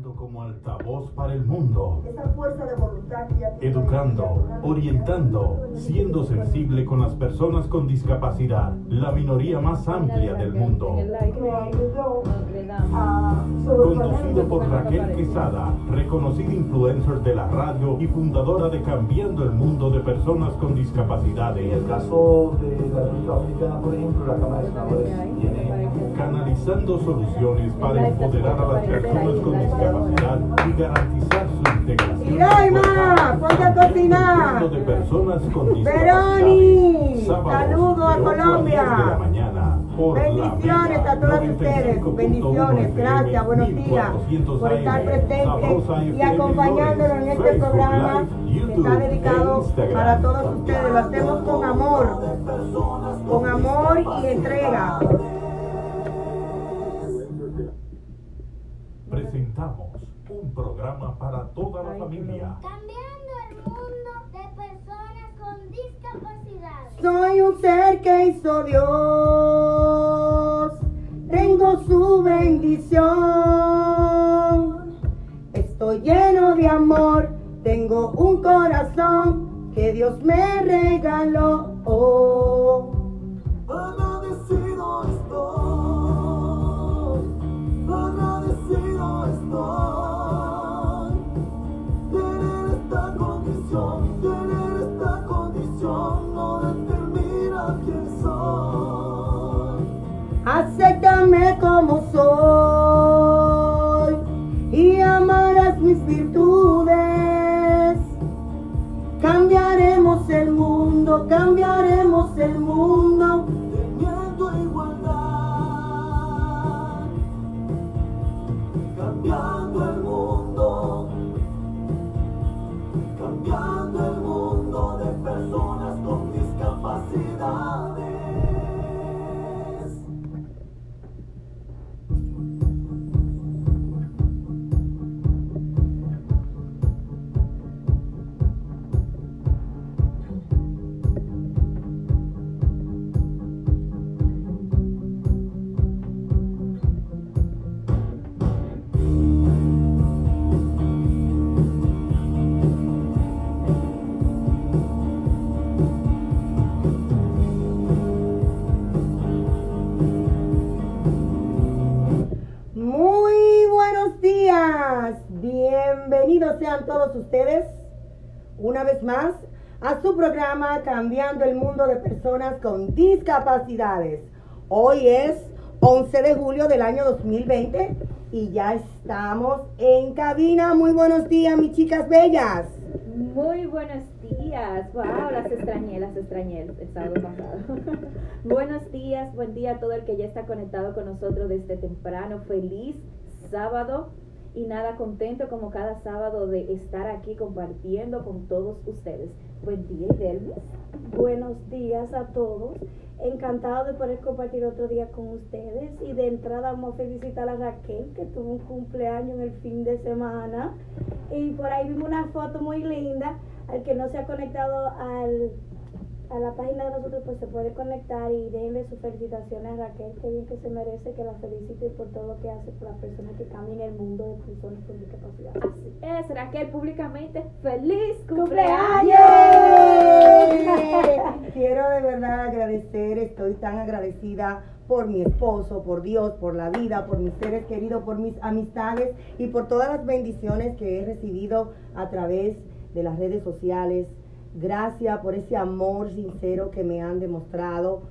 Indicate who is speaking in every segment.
Speaker 1: Como altavoz para el mundo.
Speaker 2: Esa fuerza de voluntad tiene.
Speaker 1: Educando, orientando, siendo sensible con las personas con discapacidad, la minoría más amplia del mundo. Conducido por Raquel Quesada, reconocida influencer de la radio y fundadora de Cambiando el Mundo de Personas con
Speaker 3: En el
Speaker 1: Discapacidades.
Speaker 3: caso de la República Dominicana, por ejemplo, la Cámara de Senadores tiene
Speaker 1: Canalizando soluciones para empoderar a las personas con discapacidad y garantizar su integración.
Speaker 2: Iraima, ponte a cocinar.
Speaker 1: Mundo de personas con discapacidad.
Speaker 2: Veroni, saludo a Colombia.
Speaker 1: 10 de la mañana, por la
Speaker 2: Bendiciones a todas
Speaker 1: 95.1
Speaker 2: ustedes. Bendiciones, gracias, buenos días
Speaker 1: 1400
Speaker 2: por estar presentes y acompañándonos en este programa que está dedicado
Speaker 1: e Instagram.
Speaker 2: para todos ustedes. Lo hacemos con amor, con amor y entrega.
Speaker 1: Presentamos un programa para toda la familia.
Speaker 4: Cambiando el mundo de personas con discapacidad.
Speaker 2: Soy un ser que hizo Dios. Tengo su bendición. Estoy lleno de amor. Tengo un corazón que Dios me regaló. Oh. Acéptame como soy y amarás mis virtudes. Cambiaremos el mundo, cambiaremos
Speaker 5: Cambiando el Mundo de Personas con Discapacidades.
Speaker 2: Hoy es 11 de julio del año 2020 y ya estamos en cabina. Muy buenos días, mis chicas bellas.
Speaker 6: Muy buenos días. Wow, las extrañé, las extrañé el sábado pasado. buenos días, buen día a todo el que ya está conectado con nosotros desde temprano. Feliz sábado y nada contento como cada sábado de estar aquí compartiendo con todos ustedes. Buen día, Idelvis.
Speaker 7: Buenos días a todos. Encantado de poder compartir otro día con ustedes. Y de entrada vamos a felicitar a Raquel, que tuvo un cumpleaños en el fin de semana. Y por ahí vimos una foto muy linda. Al que no se ha conectado al, a la página de nosotros, pues se puede conectar y denle sus felicitaciones a Raquel. Qué bien que se merece que la feliciten por todo lo que hace por las personas que cambian el mundo de personas con discapacidad.
Speaker 6: Así es, Raquel, públicamente, feliz
Speaker 7: cumpleaños.
Speaker 2: Quiero de verdad agradecer, estoy tan agradecida por mi esposo, por Dios, por la vida, por mis seres queridos, por mis amistades y por todas las bendiciones que he recibido a través de las redes sociales. Gracias por ese amor sincero que me han demostrado.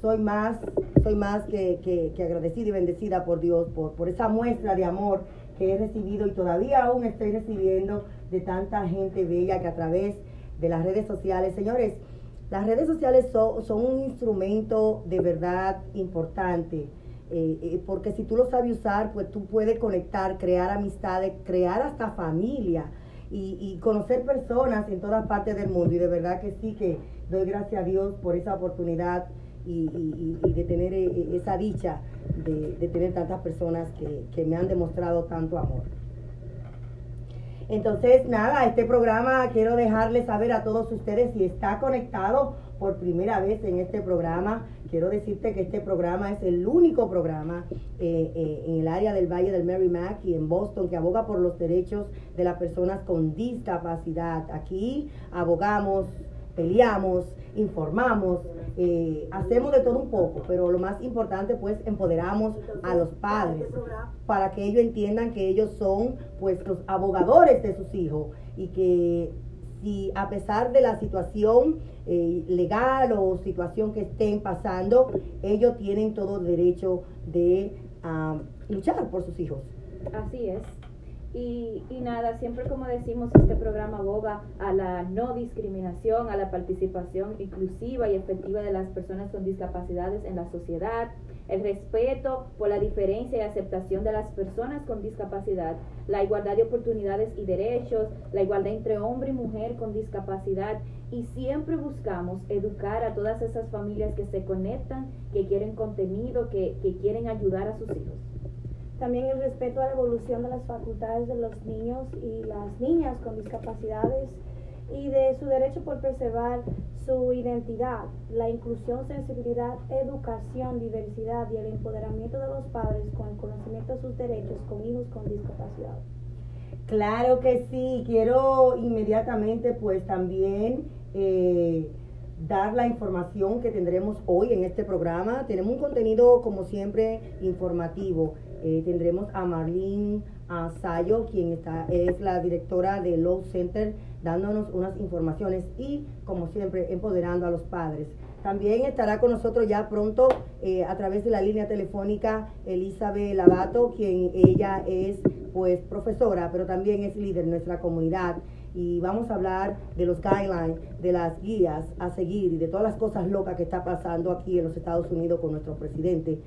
Speaker 2: Soy más, soy más que, que- que agradecida y bendecida por Dios, por, por esa muestra de amor que he recibido y todavía aún estoy recibiendo de tanta gente bella que a través de las redes sociales, señores, las redes sociales son, son un instrumento de verdad importante, eh, eh, porque si tú lo sabes usar, pues tú puedes conectar, crear amistades, crear hasta familia y, conocer personas en todas partes del mundo. Y de verdad que sí que doy gracias a Dios por esa oportunidad y de tener eh, eh, esa dicha de, de tener tantas personas que, que me han demostrado tanto amor. Entonces, nada, este programa quiero dejarles saber a todos ustedes si está conectado por primera vez en este programa. Quiero decirte que este programa es el único programa eh, eh, en el área del Valle del Merrimack y en Boston que aboga por los derechos de las personas con discapacidad. Aquí abogamos, peleamos, informamos, eh, hacemos de todo un poco, pero lo más importante pues empoderamos a los padres para que ellos entiendan que ellos son pues los abogadores de sus hijos y que si a pesar de la situación eh, legal o situación que estén pasando, ellos tienen todo el derecho de ah, luchar por sus hijos.
Speaker 6: Así es. Y, y, nada, siempre como decimos, este programa aboga a la no discriminación, a la participación inclusiva y efectiva de las personas con discapacidades en la sociedad, el respeto por la diferencia y aceptación de las personas con discapacidad, la igualdad de oportunidades y derechos, la igualdad entre hombre y mujer con discapacidad y siempre buscamos educar a todas esas familias que se conectan, que quieren contenido, que, que quieren ayudar a sus hijos.
Speaker 7: También el respeto a la evolución de las facultades de los niños y las niñas con discapacidades y de su derecho por preservar su identidad, la inclusión, sensibilidad, educación, diversidad y el empoderamiento de los padres con el conocimiento de sus derechos con hijos con discapacidad.
Speaker 2: Claro que sí, quiero inmediatamente pues también eh, dar la información que tendremos hoy en este programa. Tenemos un contenido como siempre informativo. Eh, tendremos a Marlene Sayo, quien está, es la directora de Low Center, dándonos unas informaciones y, como siempre, empoderando a los padres. También estará con nosotros ya pronto eh, a través de la línea telefónica Elizabeth Lavato, quien ella es pues profesora, pero también es líder en nuestra comunidad y vamos a hablar de los guidelines, de las guías a seguir y de todas las cosas locas que está pasando aquí en los Estados Unidos con nuestro presidente,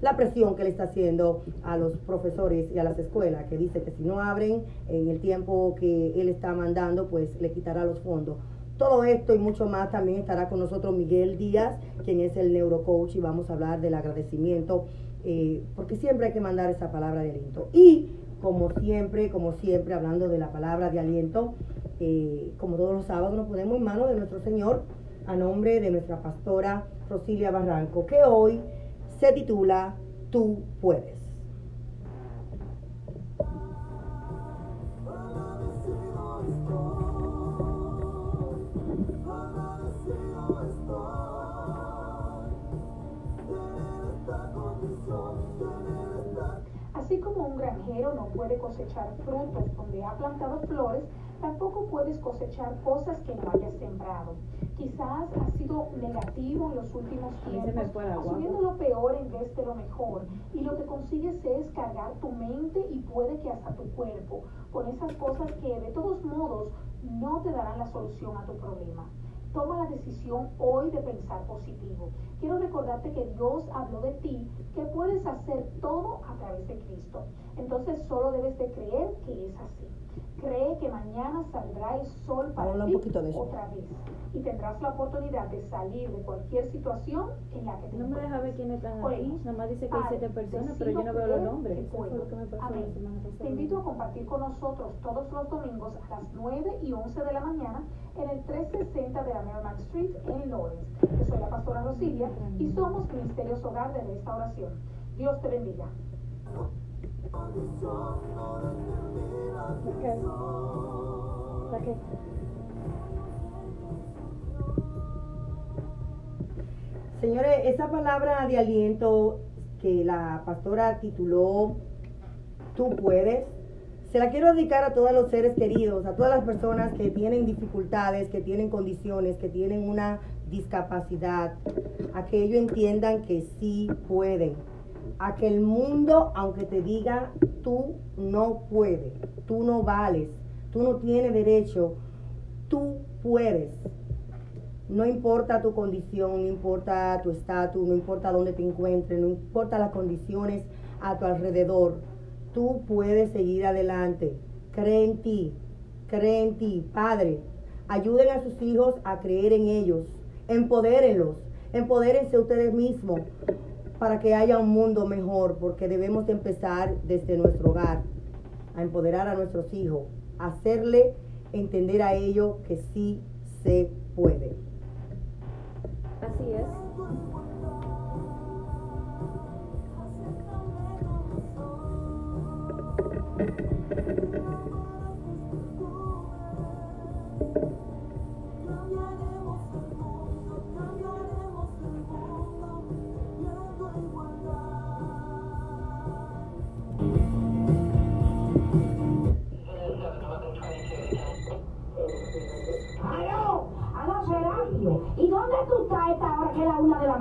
Speaker 2: la presión que le está haciendo a los profesores y a las escuelas, que dice que si no abren en el tiempo que él está mandando, pues le quitará los fondos. Todo esto y mucho más también estará con nosotros Miguel Díaz, quien es el neurocoach, y vamos a hablar del agradecimiento, eh, porque siempre hay que mandar esa palabra de aliento. Y como siempre, como siempre, hablando de la palabra de aliento, eh, como todos los sábados nos ponemos en manos de nuestro Señor a nombre de nuestra pastora Rosilia Barranco, que hoy se titula Tú puedes.
Speaker 8: Granjero no puede cosechar frutos donde ha plantado flores, tampoco puedes cosechar cosas que no hayas sembrado. Quizás ha sido negativo en los últimos tiempos, asumiendo lo peor en vez de lo mejor. Y lo que consigues es cargar tu mente y puede que hasta tu cuerpo con esas cosas que de todos modos no te darán la solución a tu problema. Toma la decisión hoy de pensar positivo. Quiero recordarte que Dios habló de ti, que puedes hacer todo a través de Cristo. Entonces solo debes de creer que es así. Cree que mañana saldrá el sol para ti otra vez y tendrás la oportunidad de salir de cualquier situación en la que te
Speaker 6: No me deja ver quiénes están aquí, nada más dice que hay siete personas, pero yo no veo los nombres.
Speaker 8: Te invito a compartir con nosotros todos los domingos a las 9 y 11 de la mañana en el 360 de la Merrimack Street en Lawrence. Yo soy la pastora Rosilia y somos Ministerios Hogar de Restauración. Dios te bendiga.
Speaker 2: Señores, esa palabra de aliento que la pastora tituló Tú puedes, se la quiero dedicar a todos los seres queridos, a todas las personas que tienen dificultades, que tienen condiciones, que tienen una discapacidad, a que ellos entiendan que sí pueden, a que el mundo, aunque te diga tú no puedes, tú no vales, tú no tienes derecho, tú puedes. No importa tu condición, no importa tu estatus, no importa dónde te encuentres, no importa las condiciones a tu alrededor. Tú puedes seguir adelante. Cree en ti, cree en ti. Padre, ayuden a sus hijos a creer en ellos. Empodérenlos. Empodérense ustedes mismos para que haya un mundo mejor, porque debemos empezar desde nuestro hogar a empoderar a nuestros hijos, hacerle entender a ellos que sí se puede.
Speaker 6: Así es.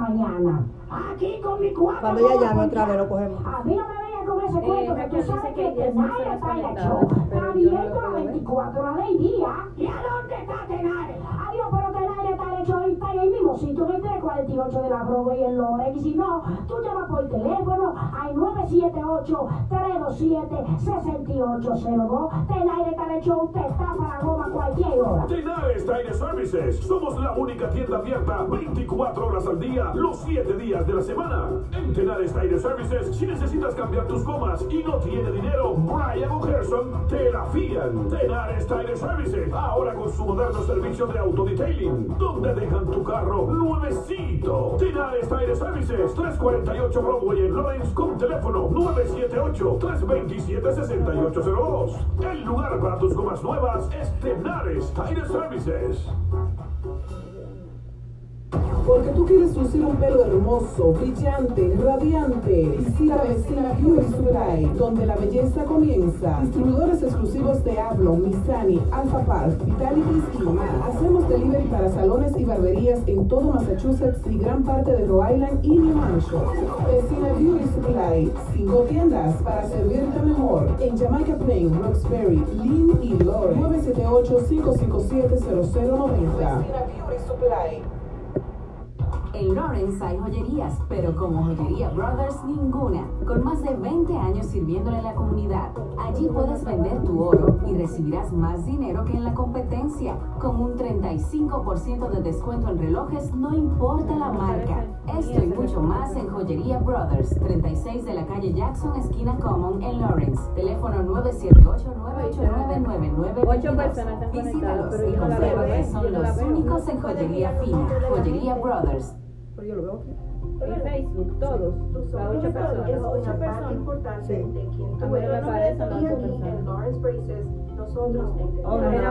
Speaker 9: Mañana? Aquí con mi cuarto.
Speaker 2: Cuando ella llame otra vez lo cogemos.
Speaker 9: A mí no me vengas con ese
Speaker 6: Eh,
Speaker 9: cuento que tú sabes
Speaker 6: que
Speaker 9: que
Speaker 6: hay diez
Speaker 9: Tenares
Speaker 6: personas
Speaker 9: está
Speaker 6: conectadas,
Speaker 9: hecho.
Speaker 6: pero
Speaker 9: Está
Speaker 6: yo no
Speaker 9: abierto
Speaker 6: lo
Speaker 9: a
Speaker 6: puedo ver.
Speaker 9: 24 horas del día. ¿Y a dónde está Tenares? En mismo sitio, en el 348 de la Broadway en Loren. Y si no, tú llamas por teléfono al 978-327-6802. Tenares está hecho, usted está para goma cualquier hora.
Speaker 10: Tenares Tire Services. Somos la única tienda abierta 24 horas al día, los 7 días de la semana. En Tenares Tire Services, si necesitas cambiar tus gomas y no tiene dinero, Brian o Gerson te la fían. Tenares Tire Services, ahora con su moderno servicio de autodetailing, donde dejan tu carro nuevecito. Tenares Tire Services, 348 Broadway en Lawrence con teléfono 978-327-6802. El lugar para tus gomas nuevas es Tenares Tire Services.
Speaker 11: Porque tú quieres lucir un pelo hermoso, brillante, radiante. Visita Vecina Beauty Supply, donde la belleza comienza. Distribuidores exclusivos de Ablon, Missani, Alpha Park, Vitalities y más. Hacemos delivery para salones y barberías en todo Massachusetts y gran parte de Rhode Island y New Hampshire. Vecina Beauty Supply, cinco tiendas para servirte mejor. En Jamaica Plain, Roxbury, Lynn y Lawrence. 978-557-0090. Vecina Beauty Supply.
Speaker 12: En Lawrence hay joyerías, pero como Joyería Brothers ninguna. Con más de 20 años sirviéndole a la comunidad. Allí puedes vender tu oro y recibirás más dinero que en la competencia. Con un 35% de descuento en relojes, no importa la marca. Esto y mucho más en Joyería Brothers, 36 de la calle Jackson, esquina Common, en Lawrence. Teléfono 978-989-9922.
Speaker 6: Ocho personas están
Speaker 12: Visítalos y comprueba que
Speaker 6: ¿eh?
Speaker 12: son
Speaker 6: no la
Speaker 12: los únicos en joyería fina. Joyería Brothers.
Speaker 2: Yo lo veo aquí.
Speaker 6: En Facebook, todos. Las ocho
Speaker 13: Es
Speaker 6: personas.
Speaker 13: una parte importante de quien tú eres.
Speaker 6: ocho
Speaker 13: en
Speaker 6: personas.
Speaker 13: Lawrence Braces, nosotros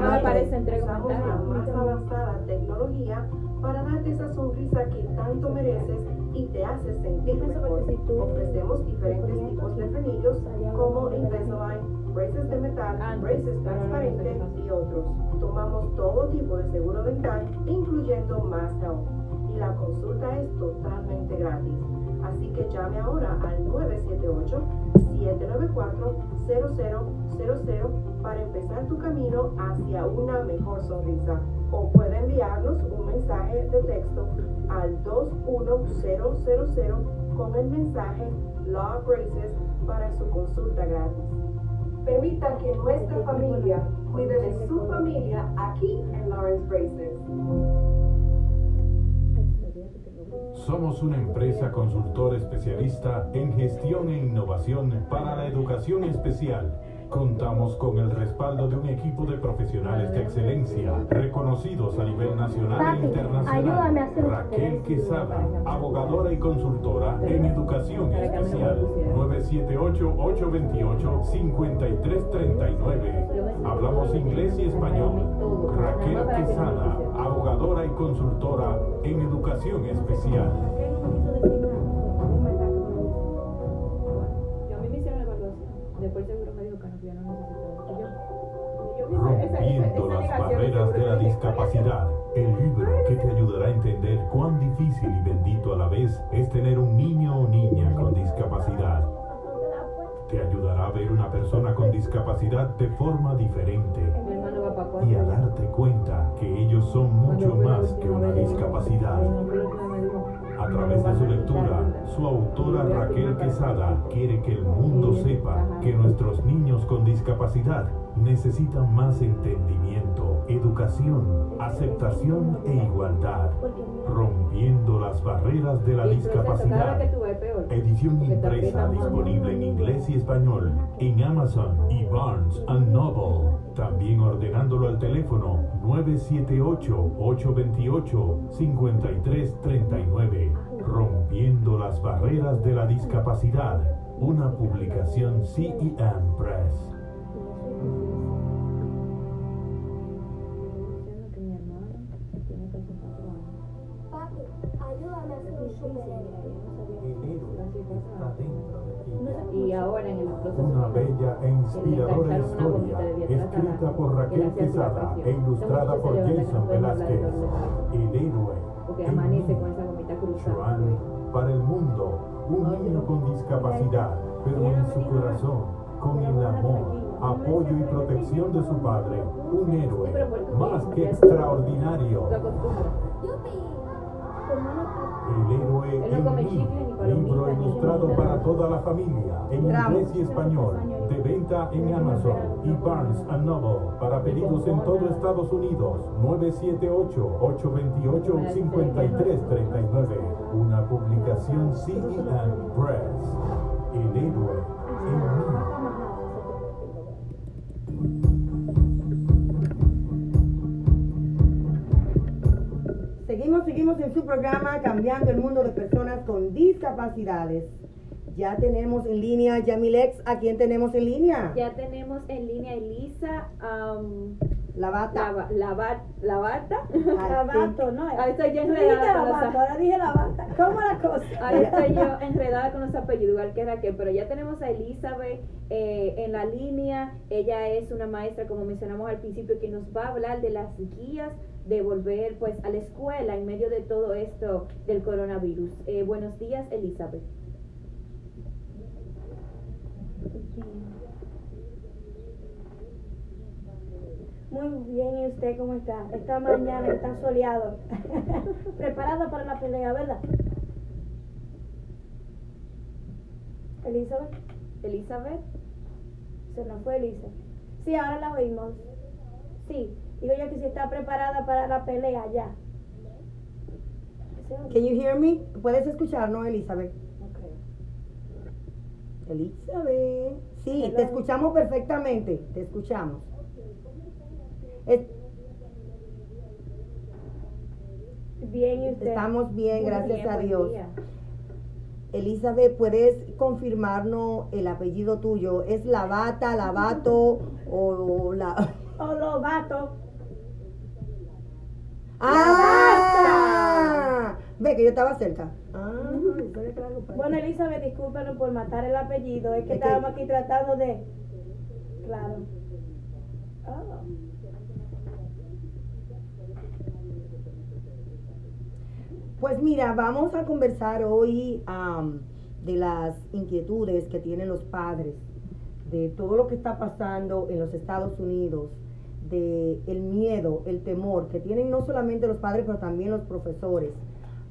Speaker 6: más
Speaker 13: la más avanzada tecnología para darte esa sonrisa que tanto mereces y te hace sentir mejor. Ofrecemos diferentes tipos de frenillos como Invisalign, braces de metal, braces transparentes y otros. Tomamos todo tipo de seguro dental, incluyendo Health. Y la consulta es totalmente gratis. Así que llame ahora al 978-794-0000 para empezar tu camino hacia una mejor sonrisa. O puede enviarnos un mensaje de texto al 21000 con el mensaje Law Braces para su consulta gratis. Permita que nuestra familia cuide de su familia aquí en Lawrence Braces.
Speaker 1: Somos una empresa consultor especialista en gestión e innovación para la educación especial. Contamos con el respaldo de un equipo de profesionales de excelencia, reconocidos a nivel nacional e internacional.
Speaker 4: a
Speaker 1: Raquel Quesada, abogadora y consultora en educación especial. 978-828-5339. Hablamos inglés y español. Raquel Quesada, abogadora y consultora en educación especial. Rompiendo las barreras de la discapacidad. El libro que te ayudará a entender cuán difícil y bendito a la vez es tener un niño o niña con discapacidad. Te ayudará a ver una persona con discapacidad de forma diferente y a darte cuenta que ellos son mucho más que una discapacidad. A través de su lectura, su autora Raquel Quesada quiere que el mundo sepa que nuestros niños con discapacidad necesitan más entendimiento, educación, aceptación e igualdad, rompiendo las barreras de la discapacidad. Edición impresa disponible en inglés y español en Amazon y Barnes and Noble. También ordenándolo al teléfono 978-828-5339. Rompiendo las barreras de la discapacidad. Una publicación CEM Press.
Speaker 4: Ayúdame a hacer un superhéroe.
Speaker 6: Y ahora en el proceso
Speaker 1: Una bella e inspiradora historia,
Speaker 6: de
Speaker 1: escrita por Raquel Quesada e ilustrada por Jason Velázquez.
Speaker 6: de de.
Speaker 1: El héroe.
Speaker 6: Porque
Speaker 1: el
Speaker 6: amanece con esa gomita cruzada.
Speaker 1: Para el mundo, un niño con discapacidad, pero en su corazón, con el amor, apoyo y protección de su padre, un héroe más que extraordinario. El héroe en mí, libro ilustrado para toda la familia, en inglés y español, de venta en Amazon y Barnes Noble, para pedidos en todo Estados Unidos, 978-828-5339, una publicación CEM Press, El héroe en mí.
Speaker 2: Seguimos, seguimos en su programa Cambiando el Mundo de Personas con Discapacidades. Ya tenemos en línea Yamilex. ¿A quién tenemos en línea?
Speaker 6: Ya tenemos en línea Elisa. am,
Speaker 2: La bata.
Speaker 6: La, ba- la, ba- la bata.
Speaker 7: Lavato, ¿no?
Speaker 6: Ahí estoy yo enredada con
Speaker 7: lavato,
Speaker 6: los
Speaker 7: ahora dije lavata. ¿Cómo la cosa?
Speaker 6: Ahí estoy yo enredada con los apellidos, igual que Raquel, pero ya tenemos a Elizabeth eh, en la línea. Ella es una maestra, como mencionamos al principio, que nos va a hablar de las guías de volver pues a la escuela en medio de todo esto del coronavirus. Eh, buenos días, Elizabeth.
Speaker 7: Muy bien, ¿y usted cómo está? Esta mañana está soleado. Preparada para la pelea, ¿verdad? Elizabeth,
Speaker 6: Elizabeth,
Speaker 7: se nos fue Elisa. Sí, ahora la oímos. Sí, digo yo que si está preparada para la pelea ya.
Speaker 2: Can you hear me? ¿Puedes escucharnos, Elizabeth?
Speaker 7: Ok.
Speaker 2: Elizabeth. Sí,
Speaker 7: Hello.
Speaker 2: te escuchamos perfectamente. Te escuchamos. Es-
Speaker 7: Bien, ¿y usted?
Speaker 2: estamos bien,
Speaker 6: Muy
Speaker 2: gracias
Speaker 6: bien,
Speaker 2: a Dios.
Speaker 6: día.
Speaker 2: Elizabeth, ¿puedes confirmarnos el apellido tuyo? ¿Es Lavata, Lavato o la...
Speaker 7: O los vatos.
Speaker 2: ¡Ah! Ve que yo estaba cerca. Ah,
Speaker 7: Bueno. Elizabeth, discúlpenos por matar el apellido. Es que
Speaker 2: Es que-
Speaker 7: estábamos aquí tratando de. Claro. Ah.
Speaker 2: Pues mira, vamos a conversar hoy am, de las inquietudes que tienen los padres, de todo lo que está pasando en los Estados Unidos, de el miedo, el temor que tienen no solamente los padres, pero también los profesores.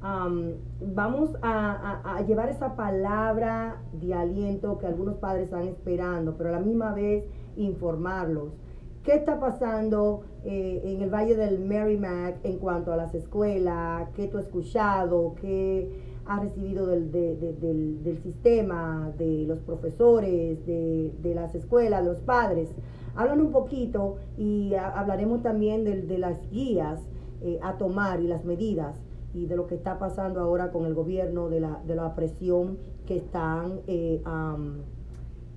Speaker 2: Am, vamos a, a- a llevar esa palabra de aliento que algunos padres están esperando, pero a la misma vez informarlos. ¿Qué está pasando eh, en el Valle del Merrimack en cuanto a las escuelas? ¿Qué tú has escuchado? ¿Qué has recibido del, de- de- del, sistema, de los profesores, de, las escuelas, los padres? Hablan un poquito y hablaremos también de, las guías eh, a tomar y las medidas y de lo que está pasando ahora con el gobierno, de la, de la presión que están... eh,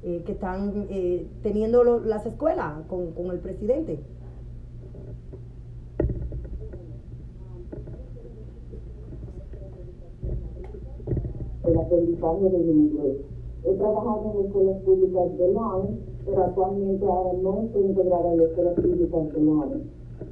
Speaker 2: eh, que están eh, teniendo lo- las escuelas con, con el presidente.
Speaker 14: el aprendizaje del inglés. He trabajado en escuelas públicas de Lawrence, pero actualmente ahora no estoy integrada en las escuelas públicas de Lawrence.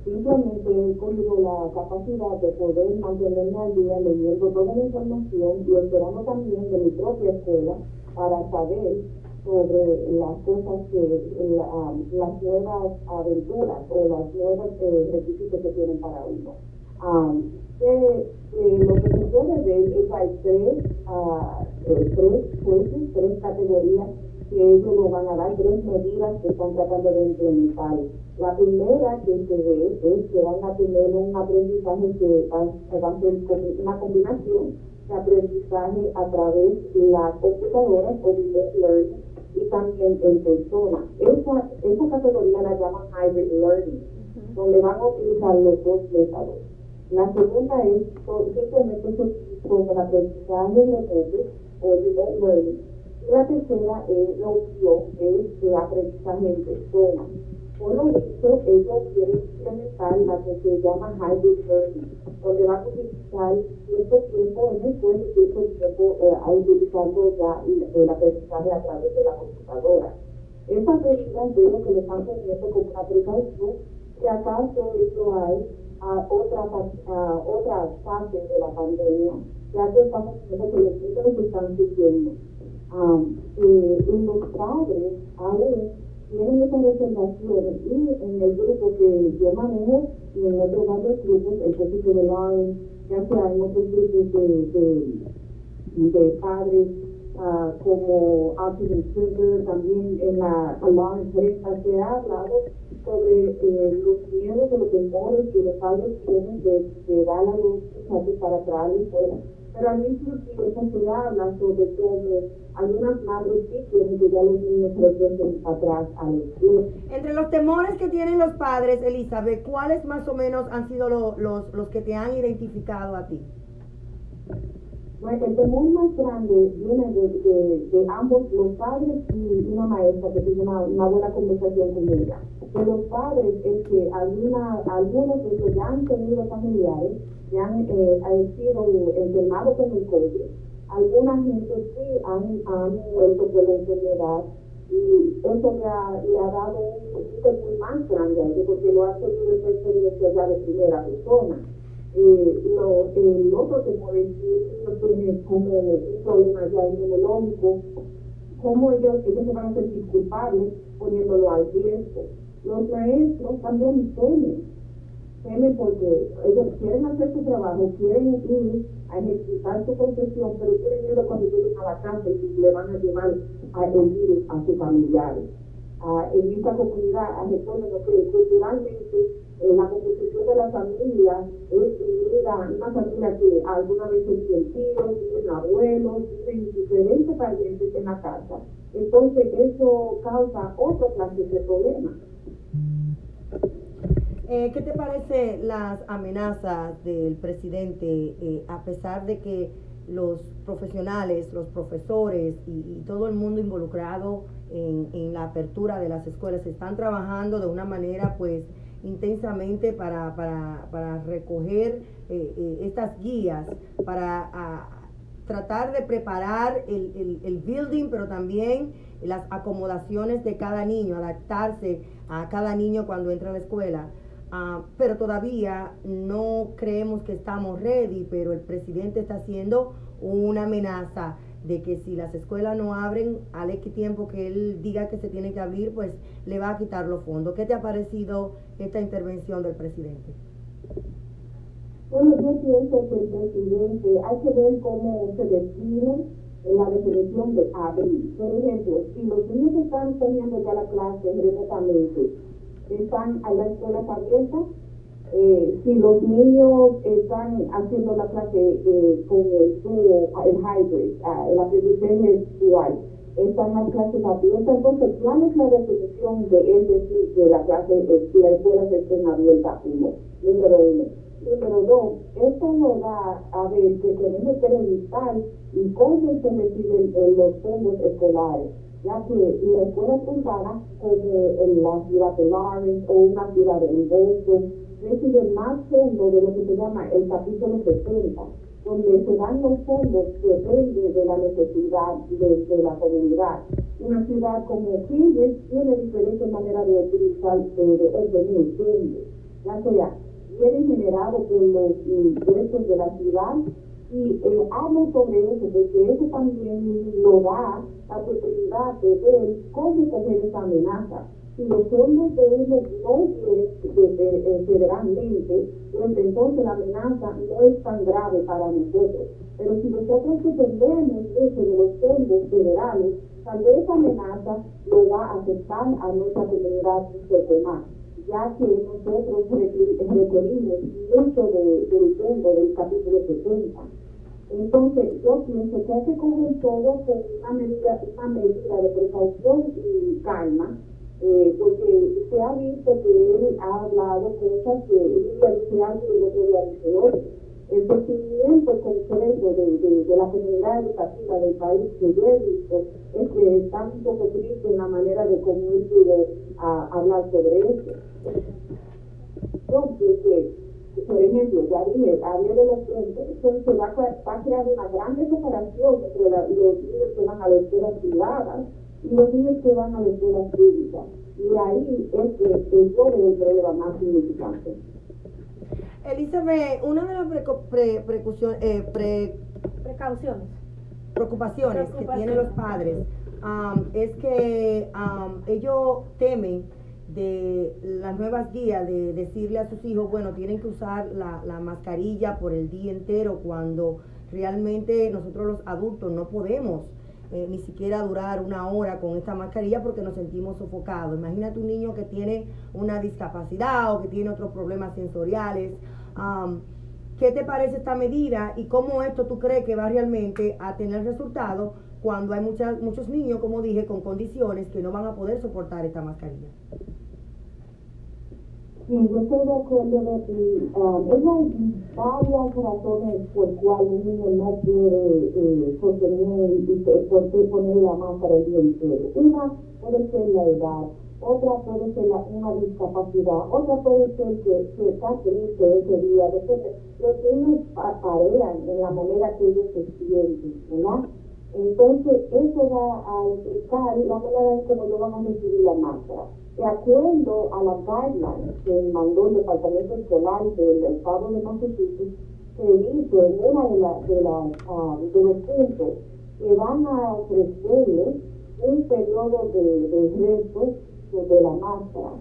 Speaker 14: Simplemente he cogido la capacidad de poder mantenerme al día leyendo toda la información y esperando también de mi propia escuela para saber sobre las cosas que, la- las nuevas aventuras o las nuevas eh, requisitos que tienen para uno. Que, eh, lo que se puede ver es que hay tres, eh, tres jueces, tres categorías que ellos nos van a dar tres medidas que están tratando de implementar. La primera que se ve es que van a tener un aprendizaje que va, que va a ser una combinación de aprendizaje a través de las computadoras o learning y también en persona. Esa, esa categoría la llaman hybrid learning, donde van a utilizar los dos métodos. La segunda es simplemente se- con el aprendizaje remoto o remote learning. Y la tercera es la opción es de aprendizaje en persona. Por lo visto, ellos quieren implementar la que se llama hybrid learning, donde van a utilizar cierto tiempo en el escuela y cierto tiempo eh, utilizando ya el, el aprendizaje a través de la computadora. Esas medidas veo que le están poniendo como una precaución si acaso eso hay a otra, a otra fase de la pandemia, ya que estamos viendo que los niños están sufriendo. Um, eh, y los padres aún tienen esas reservaciones y en el grupo que yo manejo y en otros varios grupos, el proceso de Line, ya sea en otros grupos de, de, de padres ah, como Autism Center, también en la empresa se ha hablado sobre eh, los miedos o los temores que los padres tienen de, dar a los muchachos para traerlos fuera. Pero al mismo tiempo se habla sobre cómo algunas madres sí quieren que ya los niños regresen atrás a la escuela.
Speaker 2: Entre los temores que tienen los padres, Elizabeth, ¿cuáles más o menos han sido lo- los, los que te han identificado a ti?
Speaker 14: El temor más grande viene de, de, ambos, los padres y una maestra que tuvo una, una buena conversación con ella. De los padres es que alguna, algunos de ellos ya han tenido familiares que han, eh, han sido enfermados con el COVID. Alguna gente sí han, han muerto por la enfermedad y eso le ha, le ha dado un, temor más grande a ellos porque lo ha tenido experiencia ya de primera persona eh, lo, el otro que ellos tienen como un problema ya inmunológico, cómo ellos, ellos se van a sentir culpables poniéndolo al riesgo. Los maestros también temen, temen porque ellos quieren hacer su trabajo, quieren ir a ejecutar su profesión, pero tienen miedo cuando lleguen a la casa y le van a llevar a el virus a sus familiares. Ah, en esta comunidad, ah, recuerden que culturalmente eh, la composición de la familia es unida, una familia que alguna vez tienen tíos, tienen abuelos, tienen diferentes parientes en la casa. Entonces eso causa otro clase de problemas.
Speaker 2: Eh, ¿Qué te parece las amenazas del presidente, eh, a pesar de que los profesionales, los profesores y, y todo el mundo involucrado en, la apertura de las escuelas están trabajando de una manera pues intensamente para, para, para recoger eh, eh, estas guías, para tratar de preparar el, el, el building, pero también las acomodaciones de cada niño, adaptarse a cada niño cuando entra a la escuela. Ah, pero todavía no creemos que estamos ready, pero el presidente está haciendo una amenaza de que si las escuelas no abren al X tiempo que él diga que se tiene que abrir, pues le va a quitar los fondos. ¿Qué te ha parecido esta intervención del presidente?
Speaker 14: Bueno, yo pienso que el presidente hay que ver cómo se define la definición de abrir. Por ejemplo, si los niños están teniendo ya la clase remotamente, están a las escuelas abiertas, eh, si los niños están haciendo la clase eh, con el dúo, el hybrid, uh, el aprendizaje dual, están las clases abiertas, entonces, ¿cuál es la definición de él decir la clase, eh, si las escuelas estén abiertas? Uno, número uno. Número dos, esto nos da a ver que tenemos que revisar y cómo se reciben eh, los fondos escolares, ya que la escuela privada, como en la ciudad de Lawrence o una ciudad en Boston, reciben más fondos de lo que se llama el capítulo 70, donde se dan los fondos que depende de la necesidad de, de la comunidad. Una ciudad como Cambridge tiene diferentes maneras de utilizar, de, de fondos, ya sea vienen generados por los impuestos de la ciudad y eh, hablo sobre eso porque eso también nos da la oportunidad de ver cómo coger esa amenaza. Si los fondos de ellos no quieren eh, federalmente, pues entonces la amenaza no es tan grave para nosotros. Pero si nosotros dependemos mucho de los fondos federales, tal vez esa amenaza lo va a afectar a nuestra comunidad más, ya que nosotros requerimos mucho de, del fondo del capítulo 70. Entonces, yo pienso que hay que coger todo con una medida, una medida de precaución y calma, eh, porque se ha visto que él ha hablado cosas que él algo y el otro día dice otro. El sentimiento concreto de, de, de, la comunidad educativa del país que yo he visto es que está un poco triste en la manera de cómo él pudo hablar sobre eso. Entonces, por ejemplo, ya dije, hablé de los puntos, entonces va, va a crear una gran separación entre la, los niños que van a las escuelas privadas y los niños que van a las escuelas públicas. Y ahí es que el el problema más significante.
Speaker 2: Elizabeth, una de las pre, pre, eh, pre,
Speaker 7: precauciones,
Speaker 2: preocupaciones que tienen los padres um, es que um, ellos temen de las nuevas guías de decirle a sus hijos, bueno, tienen que usar la, la mascarilla por el día entero cuando realmente nosotros los adultos no podemos eh, ni siquiera durar una hora con esta mascarilla porque nos sentimos sofocados. Imagínate un niño que tiene una discapacidad o que tiene otros problemas sensoriales. ¿Qué te parece esta medida y cómo esto tú crees que va realmente a tener resultado cuando hay muchas, muchos niños, como dije, con condiciones que no van a poder soportar esta mascarilla?
Speaker 14: Sí, yo estoy de acuerdo de que uh, hay varias razones por cuales un niño no quiere eh, sostener y por qué poner la máscara el día entero. Una puede ser la edad, otra puede ser una discapacidad, otra puede ser que, que está triste ese día, depende. Los niños parean en la manera que ellos se sienten, ¿verdad? Entonces, eso va a implicar la manera en cómo ellos van a recibir la máscara. De acuerdo a las guidelines que mandó el Departamento Escolar del Estado de Massachusetts, se dice en una de, la, de, la, uh, de los puntos que van a ofrecerle un periodo de, de resto de la máscara.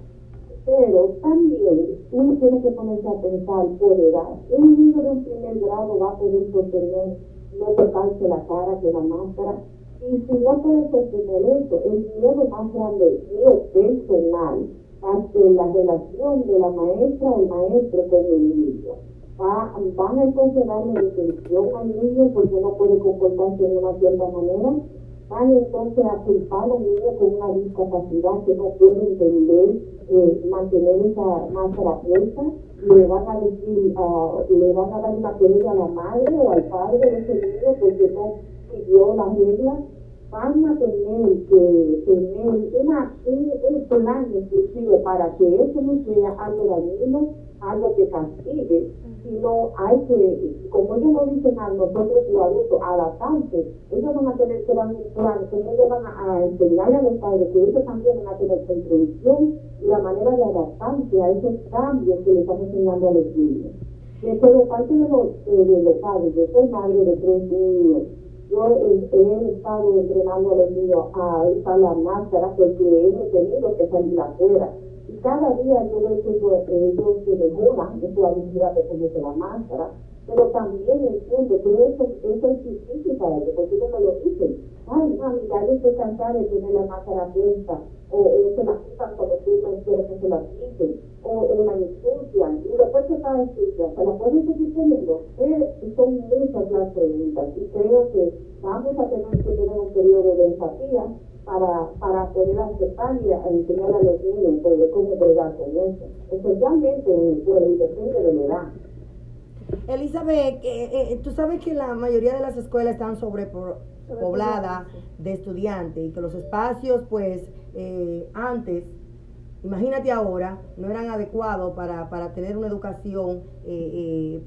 Speaker 14: Pero también uno tiene que ponerse a pensar por edad. Un niño de un primer grado va a poder sostener, no tocarse la cara que la máscara y si no puede sostener eso, el miedo más grande mío personal hacia la relación de la maestra o maestro con el niño. Va, van a entonces darle detención al niño porque no puede comportarse de una cierta manera. Van entonces a culpar a un niño con una discapacidad que no puede entender, eh, mantener esa máscara puesta. Le van a decir, uh, le van a dar una querella a la madre o al padre de ese niño porque no siguió las reglas van a tener que tener una, un, un plan exclusivo para que eso no sea algo dañino, algo que castigue, sino hay que, como ellos no dicen a nosotros los adultos, adaptarse, ellos van a tener que dar un plan, ellos van a, enseñarle a los padres que ellos también van a tener que introducción y la manera de adaptarse a esos cambios que le están enseñando a los niños. De parte de los, eh, de los padres, yo soy madre de tres niños, yo he, he, estado entrenando a los niños a usar la máscara porque he tenido que salir afuera. Cada día yo veo que ellos se mejoran en su habilidad de ponerse la máscara, pero también entiendo que eso, eso es difícil para ellos, porque ellos me lo dicen. Ay, mami, ya yo estoy cansada de tener la máscara puesta, o, o se la quitan cuando tú no quieres que se la quiten, o, o la ensucian, y después que está ensucia, ¿se la pueden seguir teniendo? Son muchas las preguntas, y creo que vamos a tener que tener un periodo de empatía para, para poder aceptar y enseñar a los niños sobre cómo bregar con eso, especialmente pueblo, y depende de la edad.
Speaker 2: Elizabeth, eh, eh, tú sabes que la mayoría de las escuelas están sobrepobladas de estudiantes y que los espacios, pues, eh, antes, imagínate ahora, no eran adecuados para, para tener una educación,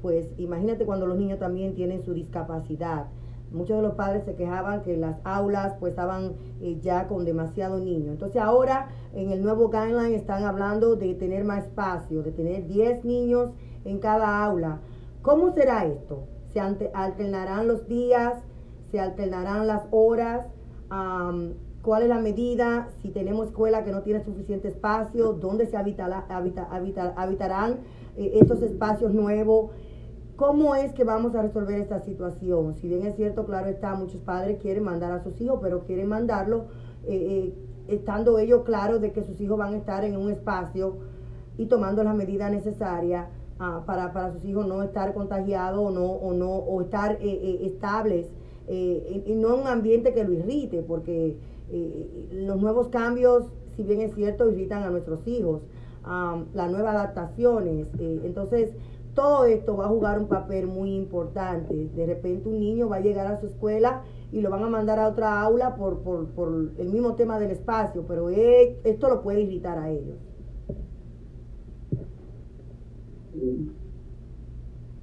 Speaker 2: pues, imagínate cuando los niños también tienen su discapacidad. Muchos de los padres se quejaban que las aulas pues estaban ya con demasiado niños. Entonces ahora en el nuevo guideline están hablando de tener más espacio, de tener 10 niños en cada aula ¿Cómo será esto? ¿Se alternarán los días? ¿Se alternarán las horas? cuál es la medida, si tenemos escuela que no tiene suficiente espacio, dónde se habitará, habita- habita- habitarán eh, estos espacios nuevos. ¿Cómo es que vamos a resolver esta situación? Si bien es cierto, claro está, muchos padres quieren mandar a sus hijos, pero quieren mandarlo eh, eh, estando ellos claros de que sus hijos van a estar en un espacio y tomando las medidas necesarias ah, para, para sus hijos no estar contagiados o no, o no, o estar eh, eh, estables y, no en un ambiente que lo irrite, porque los nuevos cambios, si bien es cierto, irritan a nuestros hijos, ah, las nuevas adaptaciones, entonces todo esto va a jugar un papel muy importante. De repente un niño va a llegar a su escuela y lo van a mandar a otra aula por, por, por el mismo tema del espacio, pero eh, esto lo puede irritar a ellos.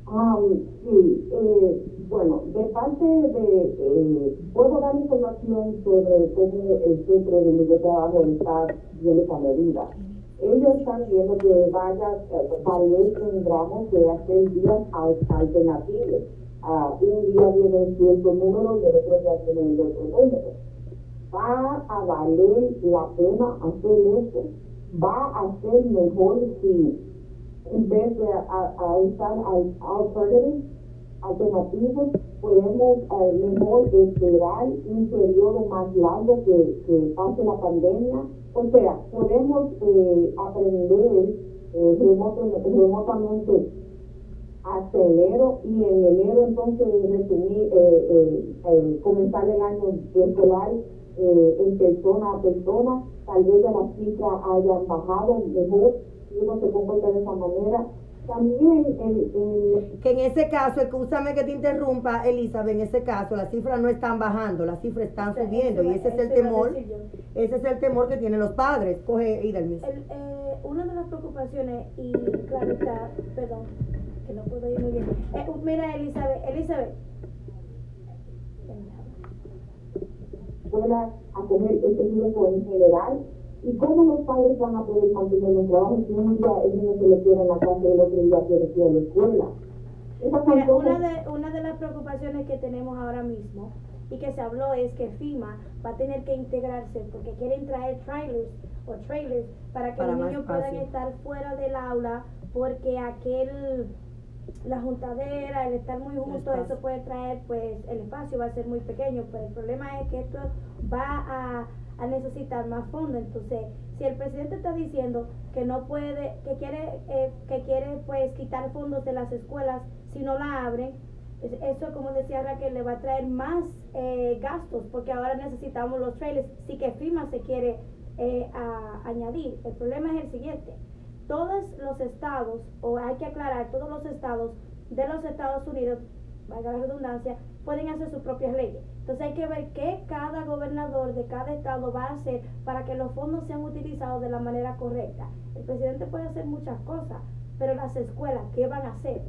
Speaker 14: Ah, sí, eh, bueno, de parte de, eh, puedo dar información sobre cómo el centro donde yo trabajo está viendo medida. Ellos están viendo que vaya, eh, parece un gramo de hacer días al- alternativos. Ah, un día viene cierto número y el otro día viene el otro número. Va a valer la pena hacer eso. Va a ser mejor si en vez de a, usar alternativos, podemos eh, mejor esperar un periodo más largo que, que pase la pandemia. O sea, podemos eh, aprender eh, remotamente enero y en enero entonces resumir, eh, eh, eh, comenzar el año escolar en persona a persona, tal vez ya las cifras hayan bajado mejor si uno se comporta de esa manera. También
Speaker 2: Que en ese caso, escúchame que te interrumpa, Elizabeth, en ese caso las cifras no están bajando, las cifras están subiendo y ese es el temor, ese es el temor que tienen los padres. Coge mismo.
Speaker 7: El, eh, una de las preocupaciones, y claro está, perdón, que no puedo ir muy bien. Eh, mira, Elizabeth, Elizabeth.
Speaker 14: escuela a coger ese riesgo en general y cómo los padres van a poder mantener los trabajos si un día el niño se le queda en la casa y el otro día quiere ir a la escuela.
Speaker 7: Mira, una de, una de las preocupaciones que tenemos ahora mismo y que se habló es que FIMA va a tener que integrarse porque quieren traer trailers o trailers para que
Speaker 2: Para
Speaker 7: los niños puedan estar fuera del aula porque aquel la juntadera, el estar muy juntos, eso puede traer, pues el espacio va a ser muy pequeño, pero el problema es que esto va a, a necesitar más fondos. Entonces, si el presidente está diciendo que no puede, que quiere, eh, que quiere pues quitar fondos de las escuelas si no la abren, es- eso como decía Raquel le va a traer más eh, gastos porque ahora necesitamos los trailers. Sí que FIMA se quiere eh, a- añadir. El problema es el siguiente todos los estados, o hay que aclarar, todos los estados de los Estados Unidos, valga la redundancia, pueden hacer sus propias leyes. Entonces hay que ver qué cada gobernador de cada estado va a hacer para que los fondos sean utilizados de la manera correcta. El presidente puede hacer muchas cosas, pero las escuelas, ¿qué van a hacer?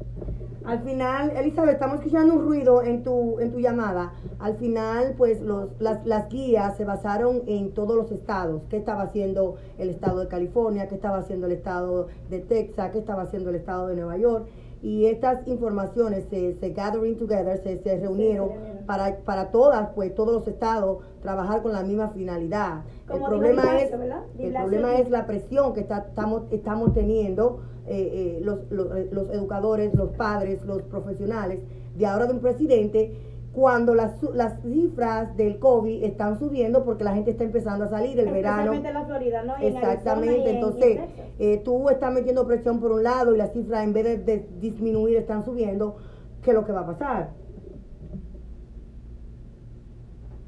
Speaker 2: Al final, Elizabeth, estamos escuchando un ruido en tu, en tu llamada. Al final, pues los, las, las guías se basaron en todos los estados. ¿Qué estaba haciendo el estado de California? ¿Qué estaba haciendo el estado de Texas? ¿Qué estaba haciendo el estado de Nueva York? Y estas informaciones se, se gathering together, se, se reunieron para, para todas, pues todos los estados, trabajar con la misma finalidad. El problema es, el problema es la presión que está- estamos, estamos teniendo eh, eh, los, los, eh, los educadores, los padres, los profesionales, de ahora de un presidente, cuando las, su- las cifras del COVID están subiendo porque la gente está empezando a salir el verano.
Speaker 7: En la Florida, ¿no? Y en Arizona y
Speaker 2: Exactamente,
Speaker 7: en-
Speaker 2: entonces
Speaker 7: y en Texas.
Speaker 2: eh, tú estás metiendo presión por un lado y las cifras en vez de, de disminuir están subiendo, ¿qué es lo que va a pasar?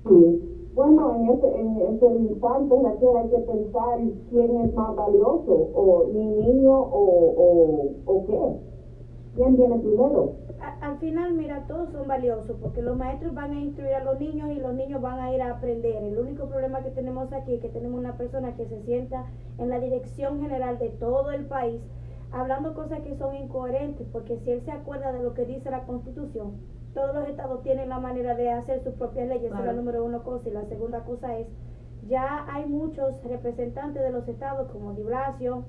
Speaker 14: Sí. Bueno, en ese, en ese instante, Raquel, hay que pensar quién es más valioso, o mi niño o, o, o qué. ¿Quién viene primero?
Speaker 7: A- al final, mira, todos son valiosos porque los maestros van a instruir a los niños y los niños van a ir a aprender. El único problema que tenemos aquí es que tenemos una persona que se sienta en la dirección general de todo el país hablando cosas que son incoherentes porque si él se acuerda de lo que dice la constitución, todos los estados tienen la manera de hacer sus propias leyes, esa es la número uno cosa. Y la segunda cosa es, ya hay muchos representantes de los estados como Di Blasio,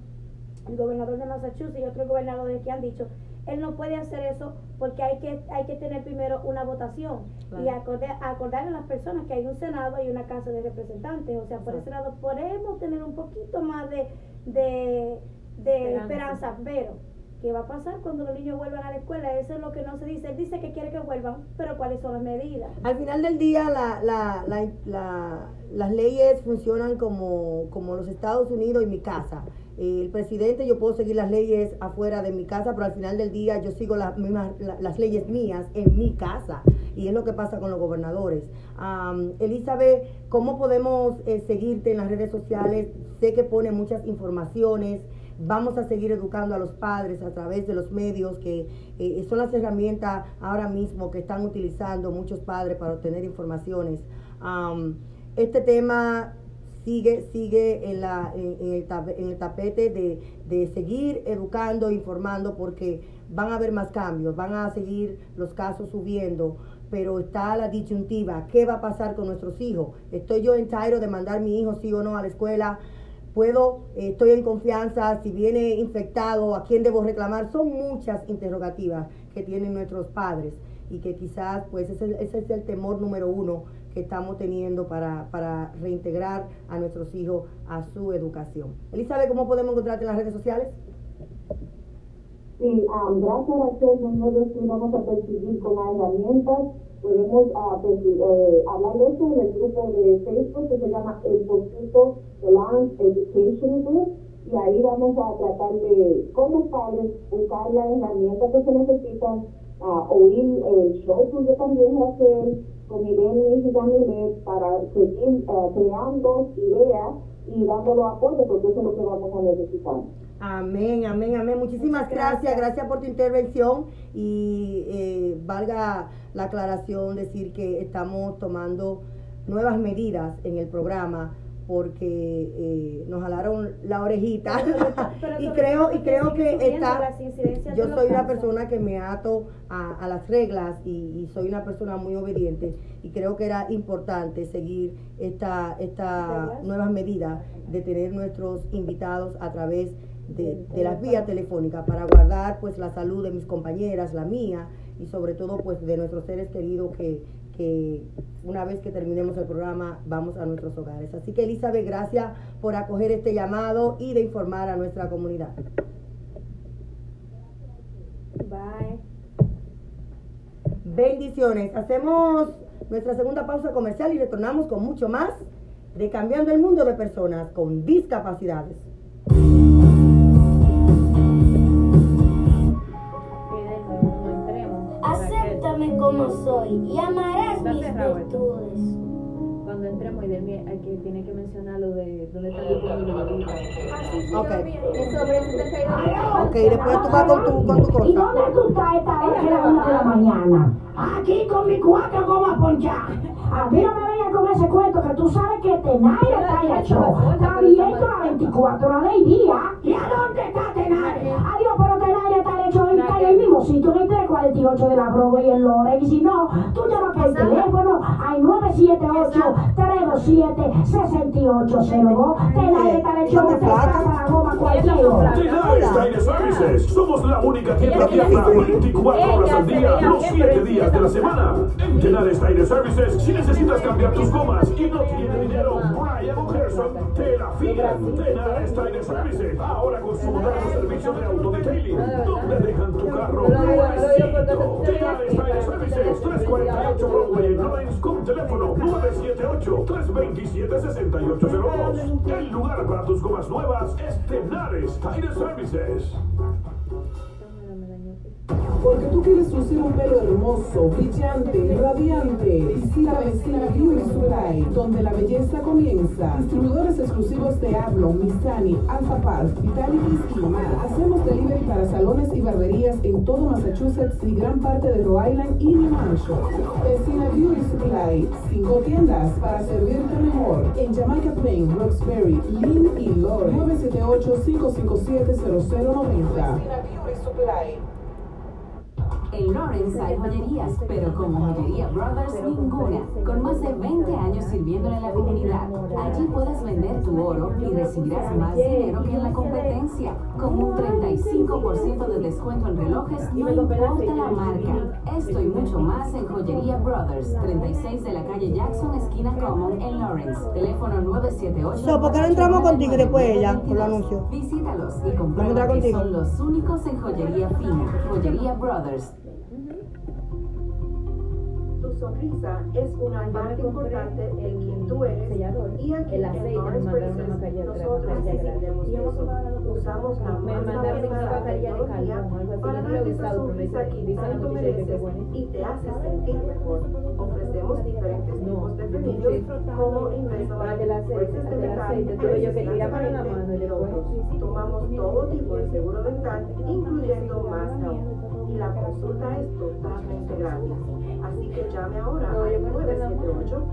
Speaker 7: el gobernador de Massachusetts y otros gobernadores que han dicho él no puede hacer eso porque hay que, hay que tener primero una votación y acorde- acordarle a las personas que hay un Senado y una Casa de Representantes. O sea, por ese lado podemos tener un poquito más de, de, de
Speaker 6: Esperanza.
Speaker 7: pero ¿qué va a pasar cuando los niños vuelvan a la escuela? Eso es lo que no se dice. Él dice que quiere que vuelvan, pero ¿cuáles son las medidas?
Speaker 2: Al final del día, la- la- la- la- las leyes funcionan como, como los Estados Unidos y mi casa. El presidente, yo puedo seguir las leyes afuera de mi casa, pero al final del día yo sigo las mismas la- las leyes mías en mi casa. Y es lo que pasa con los gobernadores. Am, Elizabeth, ¿cómo podemos eh, seguirte en las redes sociales? Sé que pone muchas informaciones. Vamos a seguir educando a los padres a través de los medios que eh, son las herramientas ahora mismo que están utilizando muchos padres para obtener informaciones. Este tema sigue, sigue en, la, en, en el, en el tapete de, de seguir educando, informando, porque van a haber más cambios, van a seguir los casos subiendo, pero está la disyuntiva, ¿qué va a pasar con nuestros hijos? ¿Estoy yo en Tairo de mandar mi hijo sí o no a la escuela? puedo, eh, estoy en confianza, si viene infectado, a quién debo reclamar, son muchas interrogativas que tienen nuestros padres y que quizás pues ese es el temor número uno que estamos teniendo para, para reintegrar a nuestros hijos a su educación. Elizabeth, ¿cómo podemos encontrarte en las redes sociales?
Speaker 14: Sí, ah, gracias Raquel, nosotros sí vamos a perseguir con las herramientas. Podemos eh, hablar de eso en el grupo de Facebook que se llama El Poquito Balance Education Group. Y ahí vamos a tratar de, con los padres, buscar las herramientas que se necesitan, ah, oír el show tuyo también, Raquel, con Irene y Daniel, para seguir ah, creando ideas y dándolo apoyo, porque eso es lo que vamos a necesitar.
Speaker 2: Amén, amén, amén. Muchísimas gracias. gracias, por tu intervención y eh, valga la aclaración decir que estamos tomando nuevas medidas en el programa porque eh, nos jalaron la orejita.
Speaker 7: Pero
Speaker 2: y creo y creo que está yo soy una
Speaker 7: casos.
Speaker 2: persona que me ato a, a las reglas y, y soy una persona muy obediente y creo que era importante seguir esta esta nuevas medidas de tener nuestros invitados a través de, de las vías telefónicas para guardar pues la salud de mis compañeras, la mía y sobre todo pues de nuestros seres queridos que, que una vez que terminemos el programa vamos a nuestros hogares. Así que Elizabeth, gracias por acoger este llamado y de informar a nuestra comunidad.
Speaker 7: Bye.
Speaker 2: Bendiciones. Hacemos nuestra segunda pausa comercial y retornamos con mucho más de Cambiando el Mundo de Personas con Discapacidades.
Speaker 4: Acéptame como soy y amarás
Speaker 6: Está
Speaker 4: mis virtudes.
Speaker 6: Cuando entremos, Idelmi, hay que, tiene que mencionar lo de dónde está el
Speaker 2: Ok.
Speaker 6: Te.
Speaker 2: Ok, después tú vas con tu, con tu
Speaker 9: ¿Y
Speaker 2: cosa.
Speaker 9: dónde tú estás esta hora es la una de la mañana? Aquí con mi cuatro gomas ponchadas. A mí no me vengas con ese cuento que tú sabes que Tenaire está en el show. Está abierto las 24 horas del día. ¿Y a dónde está de la Broadway y en Loren. Y si no, tú llamas por teléfono al 978-327-6802. Te la letra de show, te escapa la goma
Speaker 10: cualquiera. Services. Somos la única tienda que 24 horas al día, los 7 días de la semana. En Tenares Tire Services, si necesitas cambiar tus gomas y no tienes dinero, Brian Gerson te la fija. Tenares Tire Services, ahora con su moderno servicio de autodetailing, donde dejan tu carro nuevecito. Tenares Tire Services, 348 Broadway en Lawrence, con teléfono 978-327-6802. El lugar para tus gomas nuevas es Tenares Tire Services.
Speaker 11: Porque tú quieres lucir un pelo hermoso, brillante, radiante. Visita Vecina Beauty Supply, donde la belleza comienza. Distribuidores exclusivos de Ablon, Missani, Alpha Park, Vitalities y más. Hacemos delivery para salones y barberías en todo Massachusetts y gran parte de Rhode Island y New Hampshire. Vecina Beauty Supply, cinco tiendas para servirte mejor. En Jamaica Plain, Roxbury, Lynn y Lawrence. 978-557-0090. Vecina Beauty Supply.
Speaker 12: En Lawrence hay joyerías, pero como Joyería Brothers ninguna. Con más de 20 años sirviéndole a la comunidad, allí puedes vender tu oro y recibirás más dinero que en la competencia. Con un 35% de descuento en relojes, no importa la marca. Esto y mucho más en Joyería Brothers, 36 de la calle Jackson, esquina Common, en Lawrence. Teléfono 978.
Speaker 2: So, ¿por qué no entramos contigo y después ella, por los anuncios?
Speaker 12: Visítalos y comprueba que son los únicos en joyería fina. Joyería Brothers.
Speaker 13: Sonrisa es una parte importante en quien tú eres y aquí
Speaker 6: el
Speaker 13: en
Speaker 6: aceite,
Speaker 13: Braces
Speaker 6: mascarilla-
Speaker 13: nosotros entendemos eso. Usamos la
Speaker 6: Me
Speaker 13: más
Speaker 6: mandaron una mascarilla de
Speaker 13: para darte esa sonrisa que tanto mereces y te hace sentir mejor. Ofrecemos diferentes tipos de frenillos como Invisalign, braces de metal,
Speaker 6: después-
Speaker 13: otros. Tomamos todo tipo de seguro dental, incluyendo más. Y la consulta es totalmente gratis. Así que llame ahora al 978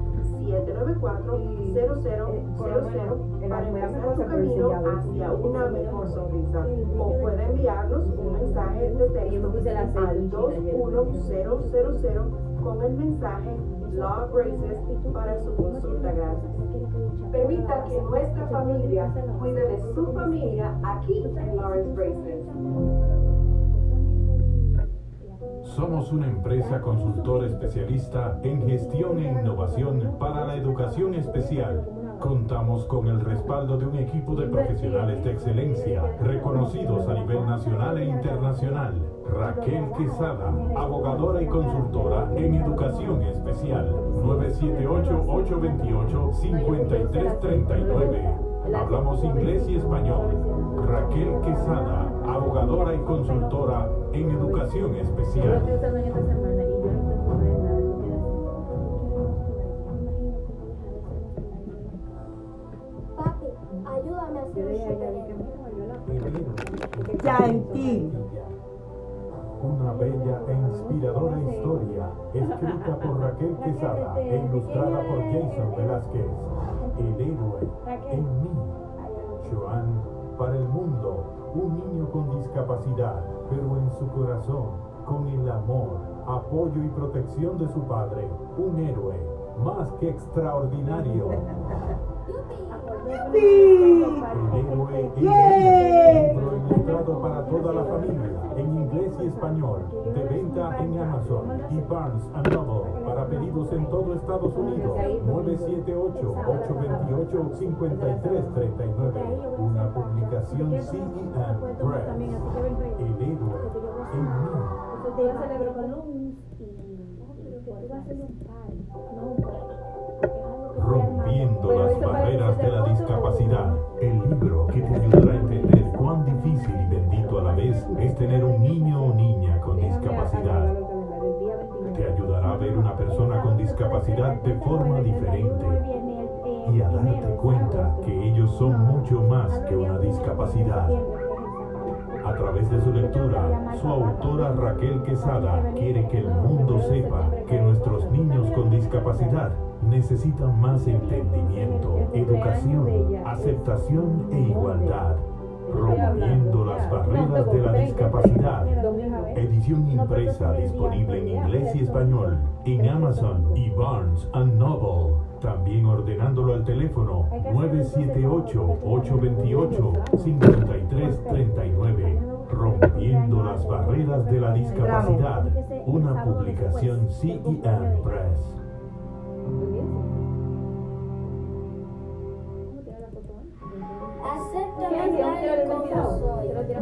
Speaker 13: 794 0000 para empezar tu camino hacia una mejor sonrisa. O puede enviarnos un mensaje de texto al 21000 con el mensaje Law Braces para su consulta. gratis. Permita que nuestra familia cuide de su familia aquí en Lawrence Braces.
Speaker 1: Somos una empresa consultora especialista en gestión e innovación para la educación especial. Contamos con el respaldo de un equipo de profesionales de excelencia, reconocidos a nivel nacional e internacional. Raquel Quesada, abogadora y consultora en educación especial. 978-828-5339. Hablamos inglés y español. Raquel Quesada, abogadora y consultora en educación especial.
Speaker 6: estoy usando en esta semana y yo no tengo nada de nada. eso quiere
Speaker 4: Papi, ayúdame a hacer
Speaker 2: Ya en ti.
Speaker 1: Una bella e inspiradora historia, escrita por Raquel Quesada e ilustrada por Jason Velázquez. El héroe en mí. Para el mundo, un niño con discapacidad, pero en su corazón, con el amor, apoyo y protección de su padre, un héroe más que extraordinario.
Speaker 2: Yeah.
Speaker 1: un libro ilustrado para toda la familia, en inglés y español, de venta en Amazon y Barnes Noble, para pedidos en todo Estados Unidos, 978-828-5339, una publicación CEM Press, El héroe en mí.
Speaker 7: Yo celebro con luz y, tú vas a hacer un party. No,
Speaker 1: Rompiendo las barreras de la discapacidad. El libro que te ayudará a entender cuán difícil y bendito a la vez es tener un niño o niña con discapacidad. Te ayudará a ver una persona con discapacidad de forma diferente y a darte cuenta que ellos son mucho más que una discapacidad. A través de su lectura, su autora Raquel Quesada quiere que el mundo sepa que nuestros niños con discapacidad necesitan más entendimiento, educación, aceptación e igualdad, rompiendo las barreras de la discapacidad. Edición impresa disponible en inglés y español en Amazon y Barnes Noble. También ordenándolo al teléfono 978-828-5339. Rompiendo las barreras de la discapacidad. Una publicación CEM Press.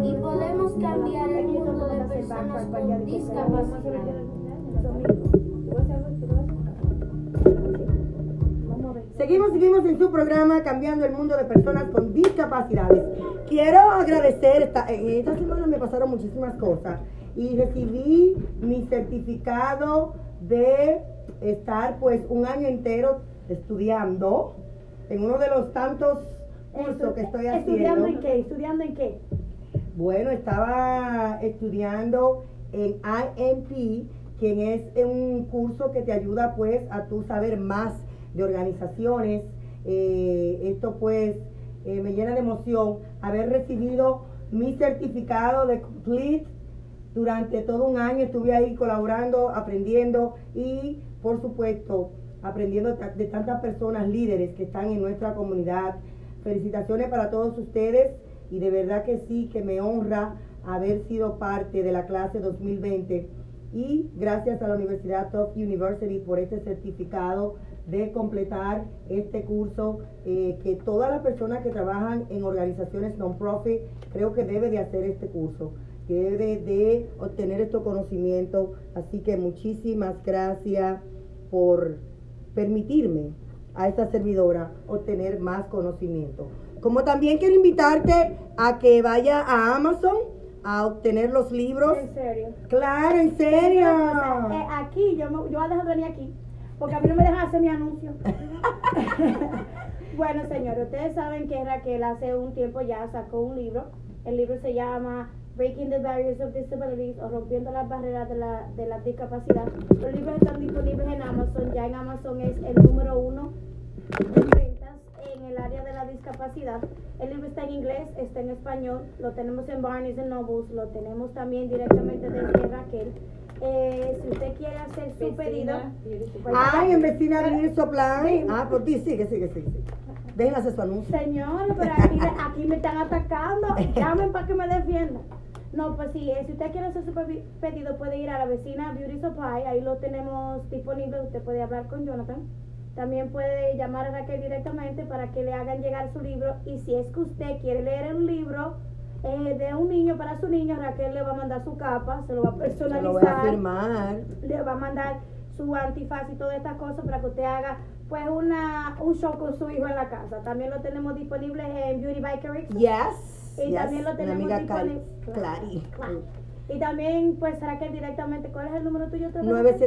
Speaker 4: Y podemos cambiar el mundo de personas con discapacidad.
Speaker 2: Seguimos, seguimos en su programa Cambiando el Mundo de Personas con Discapacidades. Quiero agradecer, esta, esta semana me pasaron muchísimas cosas y recibí mi certificado de estar pues un año entero estudiando en uno de los tantos cursos que estoy haciendo.
Speaker 7: ¿Estudiando en qué? ¿Estudiando en qué?
Speaker 2: Bueno, estaba estudiando en IMP, quien es un curso que te ayuda pues a tú saber más de organizaciones. Eh, esto pues eh, me llena de emoción haber recibido mi certificado de Complete Durante todo un año estuve ahí colaborando, aprendiendo y, por supuesto, aprendiendo de tantas personas líderes que están en nuestra comunidad. Felicitaciones para todos ustedes y de verdad que sí, que me honra haber sido parte de la clase 2020 y gracias a la Universidad Top University por este certificado de completar este curso eh, que todas las personas que trabajan en organizaciones non-profit creo que debe de hacer este curso que debe de obtener estos conocimientos así que muchísimas gracias por permitirme a esta servidora obtener más conocimiento como también quiero invitarte a que vaya a Amazon a obtener los libros
Speaker 7: En serio.
Speaker 2: Claro, en serio.
Speaker 7: O sea, eh, aquí, yo, me, yo voy a dejar de venir aquí, porque a mí no me dejan hacer mi anuncio. bueno, señores, ustedes saben que Raquel hace un tiempo ya sacó un libro. El libro se llama Breaking the Barriers of Disabilities o Rompiendo las Barreras de la, de la Discapacidad. Los libros están disponibles en Amazon. Ya en Amazon es el número uno en ventas en el área de la discapacidad. El libro está en inglés, está en español, lo tenemos en Barnes Nobles, lo tenemos también directamente desde Raquel. Eh, si usted quiere hacer su pedido, pues
Speaker 2: Ay, en vecina Supply.
Speaker 7: Sí.
Speaker 2: Ah, por ti, sigue, sigue, sigue. Dejen hacer su anuncio.
Speaker 7: Señor, pero aquí, aquí me están atacando. Llamen para que me defiendan. No, pues sí, eh, si usted quiere hacer su pe- pedido, puede ir a la vecina Beauty Supply. Ahí lo tenemos disponible. Usted puede hablar con Jonathan. También puede llamar a Raquel directamente para que le hagan llegar su libro. Y si es que usted quiere leer un libro eh, de un niño para su niño, Raquel le va a mandar su capa, se lo va a
Speaker 2: Se
Speaker 7: personalizar
Speaker 2: lo voy a firmar.
Speaker 7: le va a mandar su antifaz y todas estas cosas para que usted haga pues una un show con su hijo en la casa. También lo tenemos disponible en Beauty Carrick.
Speaker 2: Yes.
Speaker 7: Y también lo tenemos
Speaker 2: amiga
Speaker 7: disponible. Claro. Y también pues será que directamente, ¿cuál es el número tuyo? otra vez?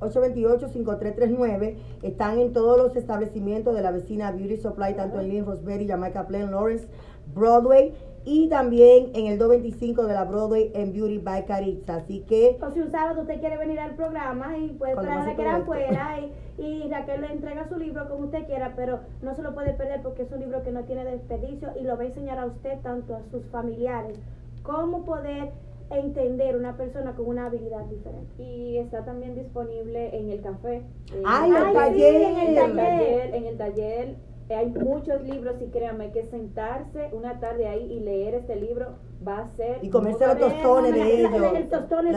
Speaker 2: 978-823-39. Están en todos los establecimientos de la vecina Beauty Supply, tanto en Lynn, Roseberry, Jamaica Plain, Lawrence, Broadway. Y también en el 225 de la Broadway en Beauty by Caritza. Así que
Speaker 7: O si un sábado usted quiere venir al programa y puede traer a Raquel afuera y, y Raquel le entrega su libro como usted quiera, pero no se lo puede perder porque es un libro que no tiene desperdicio y lo va a enseñar a usted tanto a sus familiares cómo poder entender una persona con una habilidad diferente.
Speaker 6: Y está también disponible en el café. Eh,
Speaker 2: ¡Ay, el
Speaker 6: en
Speaker 2: taller!
Speaker 6: En el taller, en el taller hay muchos libros y créanme que sentarse una tarde ahí y leer este libro va a ser...
Speaker 2: y comerse los tostones de
Speaker 7: el-
Speaker 2: ellos.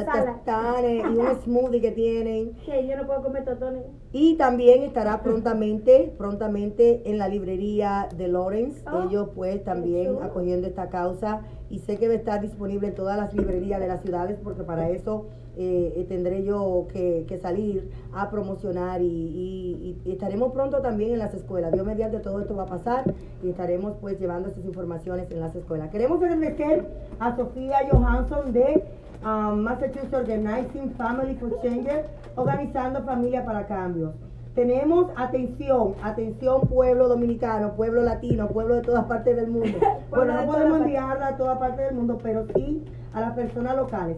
Speaker 7: sala.
Speaker 2: tostones y un smoothie que tienen.
Speaker 7: Que yo no puedo comer totones.
Speaker 2: Y también estará prontamente, prontamente en la librería de Lawrence.
Speaker 7: Oh,
Speaker 2: Ellos pues también acogiendo esta causa y sé que va a estar disponible en todas las librerías de las ciudades porque para eso eh, eh, tendré yo que, que salir a promocionar y, y- y estaremos pronto también en las escuelas. Dios mediante todo esto va a pasar y estaremos pues llevando estas informaciones en las escuelas. Queremos agradecer a Sofía Johansson de um, Massachusetts Organizing Family for Change, organizando familia para cambios. Tenemos atención, atención pueblo dominicano, pueblo latino, pueblo de todas partes del mundo. bueno, no podemos enviarla a todas partes del mundo, pero sí a las personas locales.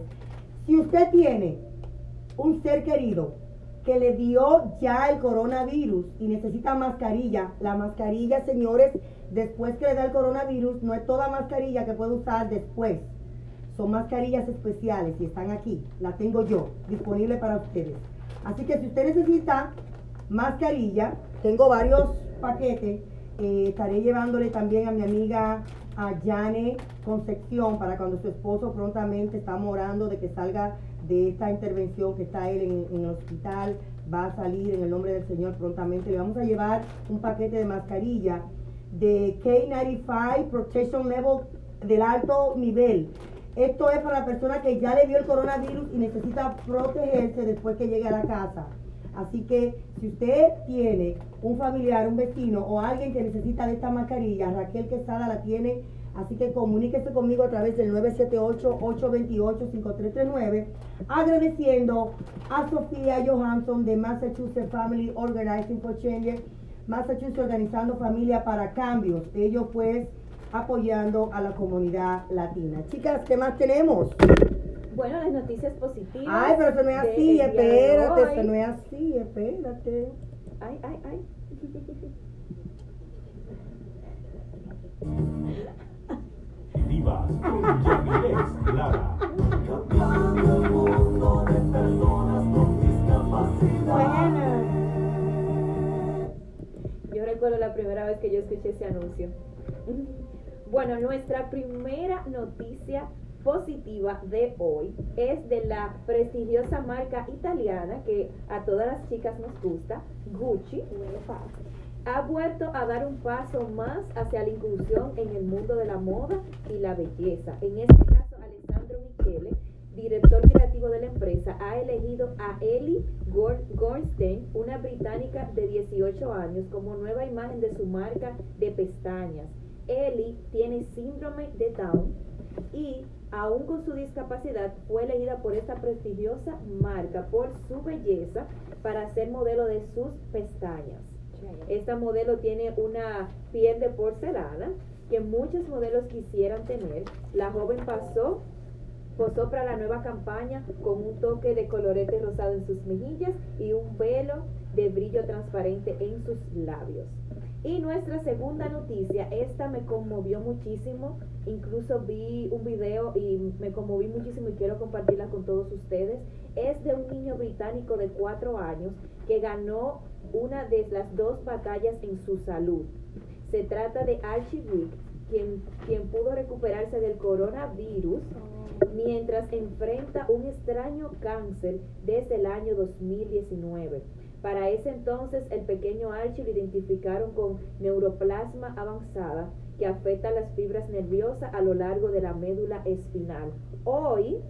Speaker 2: Si usted tiene un ser querido que le dio ya el coronavirus y necesita mascarilla, la mascarilla, señores, después que le da el coronavirus, no es toda mascarilla que puede usar después. Son mascarillas especiales y están aquí. Las tengo yo, disponible para ustedes. Así que si usted necesita mascarilla, tengo varios paquetes. Eh, estaré llevándole también a mi amiga a Yane Concepción para cuando su esposo prontamente estamos orando de que salga de esta intervención que está él en, en el hospital. Va a salir en el nombre del Señor prontamente. Le vamos a llevar un paquete de mascarilla de K95 Protection Level del alto nivel. Esto es para la persona que ya le dio el coronavirus y necesita protegerse después que llegue a la casa. Así que si usted tiene un familiar, un vecino o alguien que necesita de esta mascarilla, Raquel Quesada la tiene. Así que comuníquese conmigo a través del 978-828-5339, agradeciendo a Sofía Johansson de Massachusetts Family Organizing for Change, Massachusetts Organizando Familia para Cambios. Ellos pues apoyando a la comunidad latina. Chicas, ¿qué más tenemos?
Speaker 6: Bueno, las noticias positivas.
Speaker 2: Ay, pero eso no es así, espérate, eso no es así, espérate.
Speaker 6: Ay, ay, ay.
Speaker 1: Divas con Yamilex Lara. Bueno.
Speaker 6: Yo recuerdo la primera vez que yo escuché ese anuncio. Bueno, nuestra primera noticia positiva de hoy es de la prestigiosa marca italiana que a todas las chicas nos gusta, Gucci. Ha vuelto a dar un paso más hacia la inclusión en el mundo de la moda y la belleza. En este caso, Alessandro Michele, director creativo de la empresa, ha elegido a Ellie Gornstein, una británica de 18 años, como nueva imagen de su marca de pestañas. Ellie tiene síndrome de Down y aún con su discapacidad fue elegida por esta prestigiosa marca por su belleza para ser modelo de sus pestañas. Esta modelo tiene una piel de porcelana que muchos modelos quisieran tener. La joven pasó posó para la nueva campaña con un toque de colorete rosado en sus mejillas y un velo de brillo transparente en sus labios. Y nuestra segunda noticia, esta me conmovió muchísimo, incluso vi un video y me conmoví muchísimo y quiero compartirla con todos ustedes. Es de un niño británico de cuatro años que ganó una de las dos batallas en su salud. Se trata de Archie Wick, quien, quien pudo recuperarse del coronavirus mientras enfrenta un extraño cáncer desde el año 2019. Para ese entonces, el pequeño Archie lo identificaron con neuroplasma avanzada que afecta las fibras nerviosas a lo largo de la médula espinal. Hoy,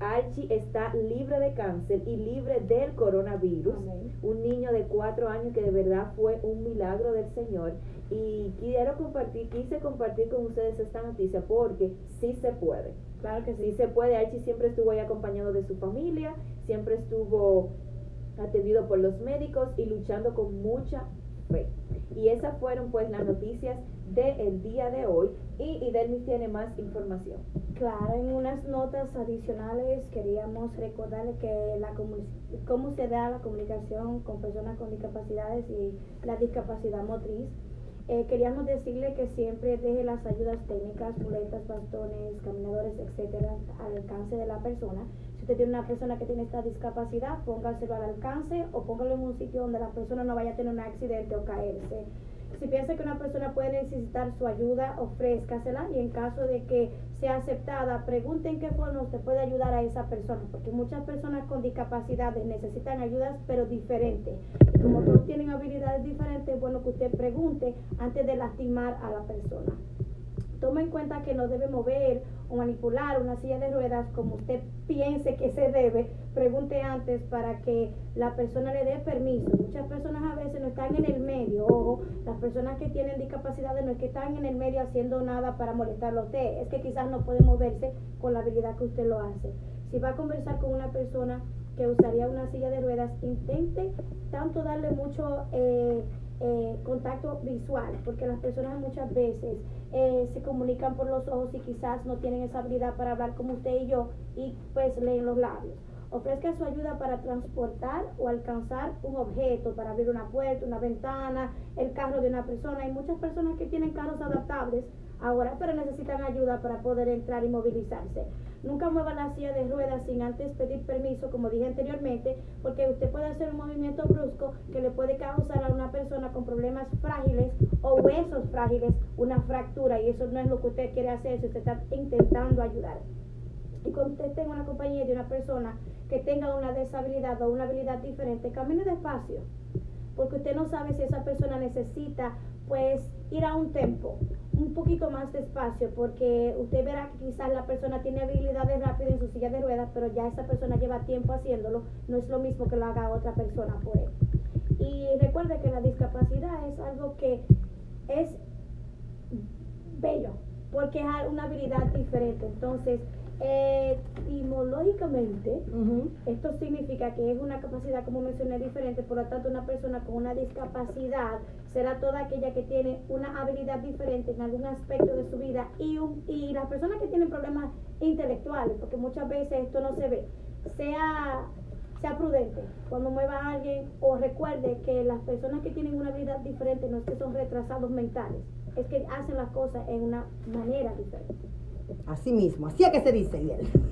Speaker 6: Archie está libre de cáncer y libre del coronavirus. Un niño de cuatro años que de verdad fue un milagro del Señor. Y quiero compartir, quise compartir con ustedes esta noticia porque sí se puede. Claro que sí se puede. Archie siempre estuvo ahí acompañado de su familia, siempre estuvo atendido por los médicos y luchando con mucha fe. Y esas fueron pues las noticias del día de hoy y Idelmis tiene más información.
Speaker 7: Claro, en unas notas adicionales queríamos recordarle que la cómo se da la comunicación con personas con discapacidades y la discapacidad motriz. Eh, queríamos decirle que siempre deje las ayudas técnicas, muletas, bastones, caminadores, etcétera, al alcance de la persona. Si usted tiene una persona que tiene esta discapacidad, póngaselo al alcance o póngalo en un sitio donde la persona no vaya a tener un accidente o caerse. Si piensa que una persona puede necesitar su ayuda, ofrézcasela y en caso de que sea aceptada, pregunte en qué forma usted puede ayudar a esa persona, porque muchas personas con discapacidades necesitan ayudas, pero diferentes. Como todos tienen habilidades diferentes, es bueno que usted pregunte antes de lastimar a la persona. Tome en cuenta que no debe mover o manipular una silla de ruedas como usted piense que se debe. Pregunte antes para que la persona le dé permiso. Muchas personas a veces no están en el medio. Ojo, las personas que tienen discapacidades no es que están en el medio haciendo nada para molestarlo a usted. Es que quizás no puede moverse con la habilidad que usted lo hace. Si va a conversar con una persona que usaría una silla de ruedas, intente tanto darle mucho... Eh, eh, contacto visual, porque las personas muchas veces eh, se comunican por los ojos y quizás no tienen esa habilidad para hablar como usted y yo y pues leen los labios. Ofrezca su ayuda para transportar o alcanzar un objeto, para abrir una puerta, una ventana, el carro de una persona. Hay muchas personas que tienen carros adaptables ahora, pero necesitan ayuda para poder entrar y movilizarse. Nunca mueva la silla de ruedas sin antes pedir permiso, como dije anteriormente, porque usted puede hacer un movimiento brusco que le puede causar a una persona con problemas frágiles o huesos frágiles una fractura y eso no es lo que usted quiere hacer si usted está intentando ayudar. Y cuando tenga una compañía de una persona que tenga una deshabilidad o una habilidad diferente, camine despacio, porque usted no sabe si esa persona necesita pues ir a un tempo un poquito más despacio porque usted verá que quizás la persona tiene habilidades rápidas en su silla de ruedas, pero ya esa persona lleva tiempo haciéndolo, no es lo mismo que lo haga otra persona por él. Y recuerde que la discapacidad es algo que es bello, porque es una habilidad diferente. Entonces, etimológicamente, esto significa que es una capacidad, como mencioné, diferente, por lo tanto, una persona con una discapacidad será toda aquella que tiene una habilidad diferente en algún aspecto de su vida y, y las personas que tienen problemas intelectuales, porque muchas veces esto no se ve, sea, sea prudente cuando mueva a alguien o recuerde que las personas que tienen una habilidad diferente no es que son retrasados mentales, es que hacen las cosas en una manera diferente.
Speaker 2: Así mismo, así es que se dice,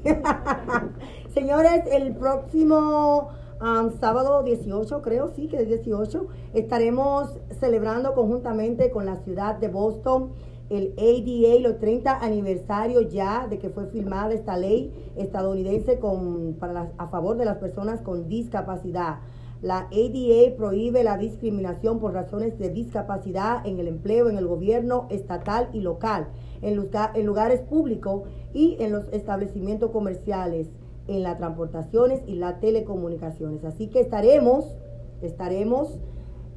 Speaker 2: Señores, el próximo um, sábado 18, creo, sí, que es 18, estaremos celebrando conjuntamente con la ciudad de Boston el ADA, los 30 aniversarios ya de que fue firmada esta ley estadounidense con, para las- a favor de las personas con discapacidad. La ADA prohíbe la discriminación por razones de discapacidad en el empleo, en el gobierno estatal y local, en, lugar- en lugares públicos y en los establecimientos comerciales, en las transportaciones y las telecomunicaciones. Así que estaremos, estaremos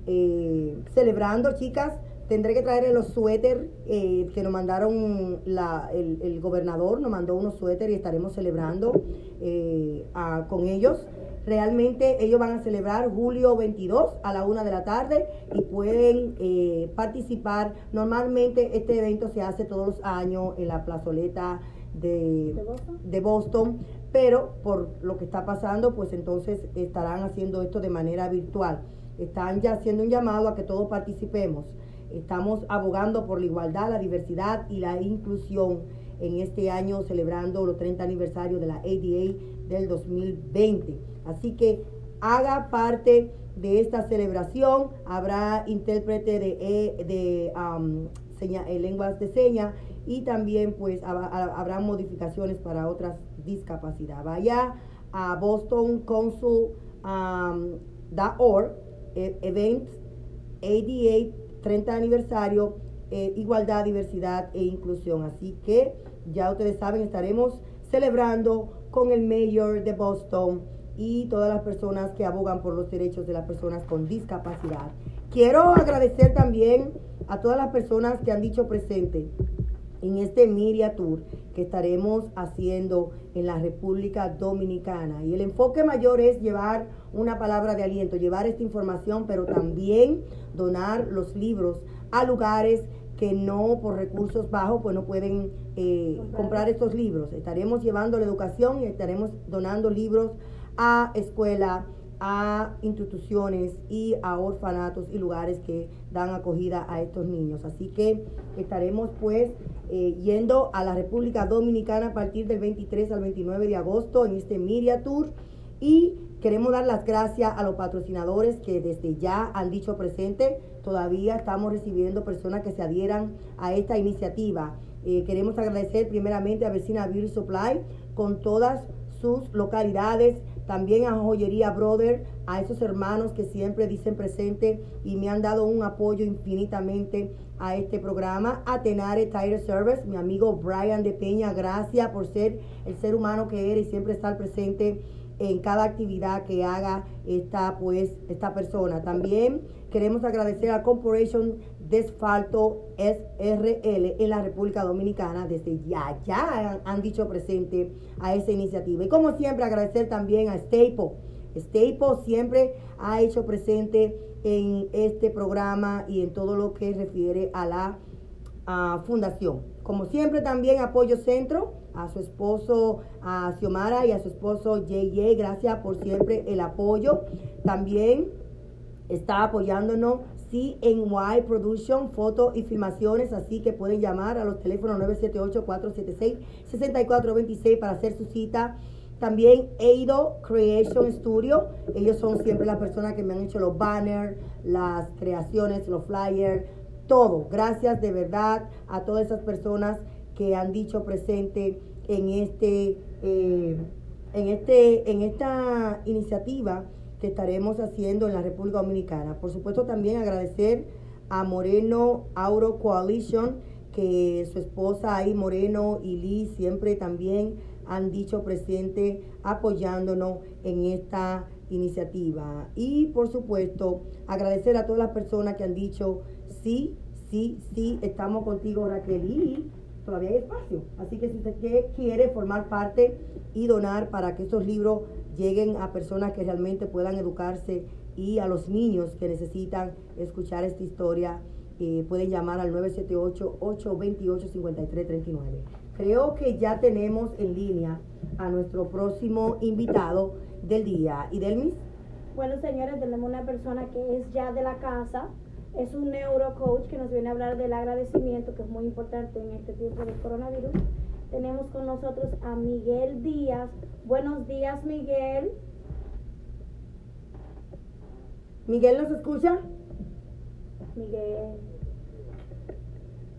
Speaker 2: eh, celebrando, chicas. Tendré que traerle los suéter eh, que nos mandaron la- el, el gobernador, nos mandó unos suéter y estaremos celebrando eh, con ellos. Realmente ellos van a celebrar julio 22 a la una de la tarde y pueden eh, participar. Normalmente este evento se hace todos los años en la plazoleta de, de Boston, pero por lo que está pasando, pues entonces estarán haciendo esto de manera virtual. Están ya haciendo un llamado a que todos participemos. Estamos abogando por la igualdad, la diversidad y la inclusión en este año celebrando los 30 aniversarios de la ADA del 2020. Así que haga parte de esta celebración. Habrá intérprete de, eh, de um, seña- eh, lenguas de señas y también pues hab- ha- habrá modificaciones para otras discapacidades. Vaya a bostonconsul.org, eh, events, ADA 30 aniversario, eh, igualdad, diversidad e inclusión. Así que ya ustedes saben, estaremos celebrando con el mayor de Boston y todas las personas que abogan por los derechos de las personas con discapacidad. Quiero agradecer también a todas las personas que han dicho presente en este Media Tour que estaremos haciendo en la República Dominicana. Y el enfoque mayor es llevar una palabra de aliento, llevar esta información, pero también donar los libros a lugares que no por recursos bajos pues no pueden eh, comprar estos libros. Estaremos llevando la educación y estaremos donando libros a escuelas, a instituciones y a orfanatos y lugares que dan acogida a estos niños. Así que estaremos pues eh, yendo a la República Dominicana a partir del 23 al 29 de agosto en este Media Tour y queremos dar las gracias a los patrocinadores que desde ya han dicho presente. Todavía estamos recibiendo personas que se adhieran a esta iniciativa. Eh, queremos agradecer primeramente a Vecina Beauty Supply con todas sus localidades, también a Joyería Brother, a esos hermanos que siempre dicen presente y me han dado un apoyo infinitamente a este programa, a Tenare Tire Service, mi amigo Brian de Peña, gracias por ser el ser humano que eres y siempre estar presente en cada actividad que haga esta pues esta persona. También queremos agradecer a Corporation de Asfalto SRL en la República Dominicana desde ya ya han, dicho presente a esa iniciativa. Y como siempre agradecer también a Staple. Staple siempre ha hecho presente en este programa y en todo lo que refiere a la fundación. Como siempre también apoyo centro a su esposo a Xiomara y a su esposo JJ, gracias por siempre el apoyo. También está apoyándonos CNY Production, fotos y filmaciones, así que pueden llamar a los teléfonos 978-476-6426 para hacer su cita. También Eido Creation Studio, ellos son siempre las personas que me han hecho los banners, las creaciones, los flyers, todo. Gracias de verdad a todas esas personas que han dicho presente en este, eh, en este, en esta iniciativa que estaremos haciendo en la República Dominicana. Por supuesto, también agradecer a Moreno Auro Coalition, que su esposa ahí, Moreno y Lee, siempre también han dicho presente apoyándonos en esta iniciativa. Y por supuesto, agradecer a todas las personas que han dicho sí, sí, sí, estamos contigo, Raquel. Y todavía hay espacio. Así que si usted quiere formar parte y donar para que estos libros lleguen a personas que realmente puedan educarse y a los niños que necesitan escuchar esta historia, eh, pueden llamar al 978-828-5339. Creo que ya tenemos en línea a nuestro próximo invitado del día. ¿Y Delmis?
Speaker 7: Bueno, señores, tenemos una persona que es ya de la casa, es un neurocoach que nos viene a hablar del agradecimiento, que es muy importante en este tiempo del coronavirus. Tenemos con nosotros a Miguel Díaz. Buenos días, Miguel.
Speaker 2: Miguel nos escucha?
Speaker 7: Miguel.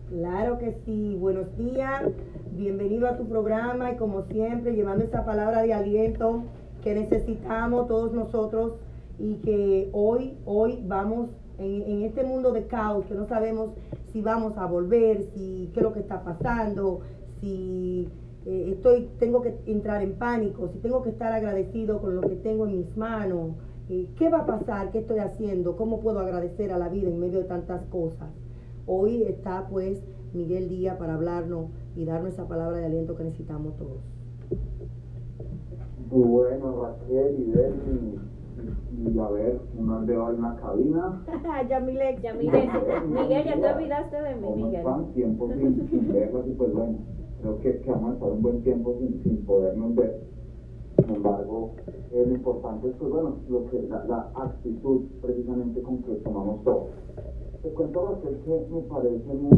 Speaker 2: Claro que sí, buenos días, bienvenido a tu programa y como siempre llevando esa palabra de aliento que necesitamos todos nosotros y que hoy, hoy vamos en, en este mundo de caos que no sabemos si vamos a volver, si qué es lo que está pasando, si eh, estoy, tengo que entrar en pánico, si tengo que estar agradecido con lo que tengo en mis manos, eh, qué va a pasar, qué estoy haciendo, cómo puedo agradecer a la vida en medio de tantas cosas. Hoy está pues Miguel Díaz para hablarnos y darnos esa palabra de aliento que necesitamos todos.
Speaker 15: Bueno, Raquel y Delmi, y, a ver, uno veo en la cabina.
Speaker 7: Yamile,
Speaker 6: Yamile, Miguel, ya te olvidaste de mí,
Speaker 15: ¿Cómo
Speaker 6: Miguel.
Speaker 15: están? Tiempo sin, sin verlos y pues bueno, creo que, que vamos a estar un buen tiempo sin, sin podernos ver. Sin embargo, eh, lo importante es pues bueno, lo que, la, la actitud precisamente con que tomamos todo. Te cuento Raquel que me parece muy,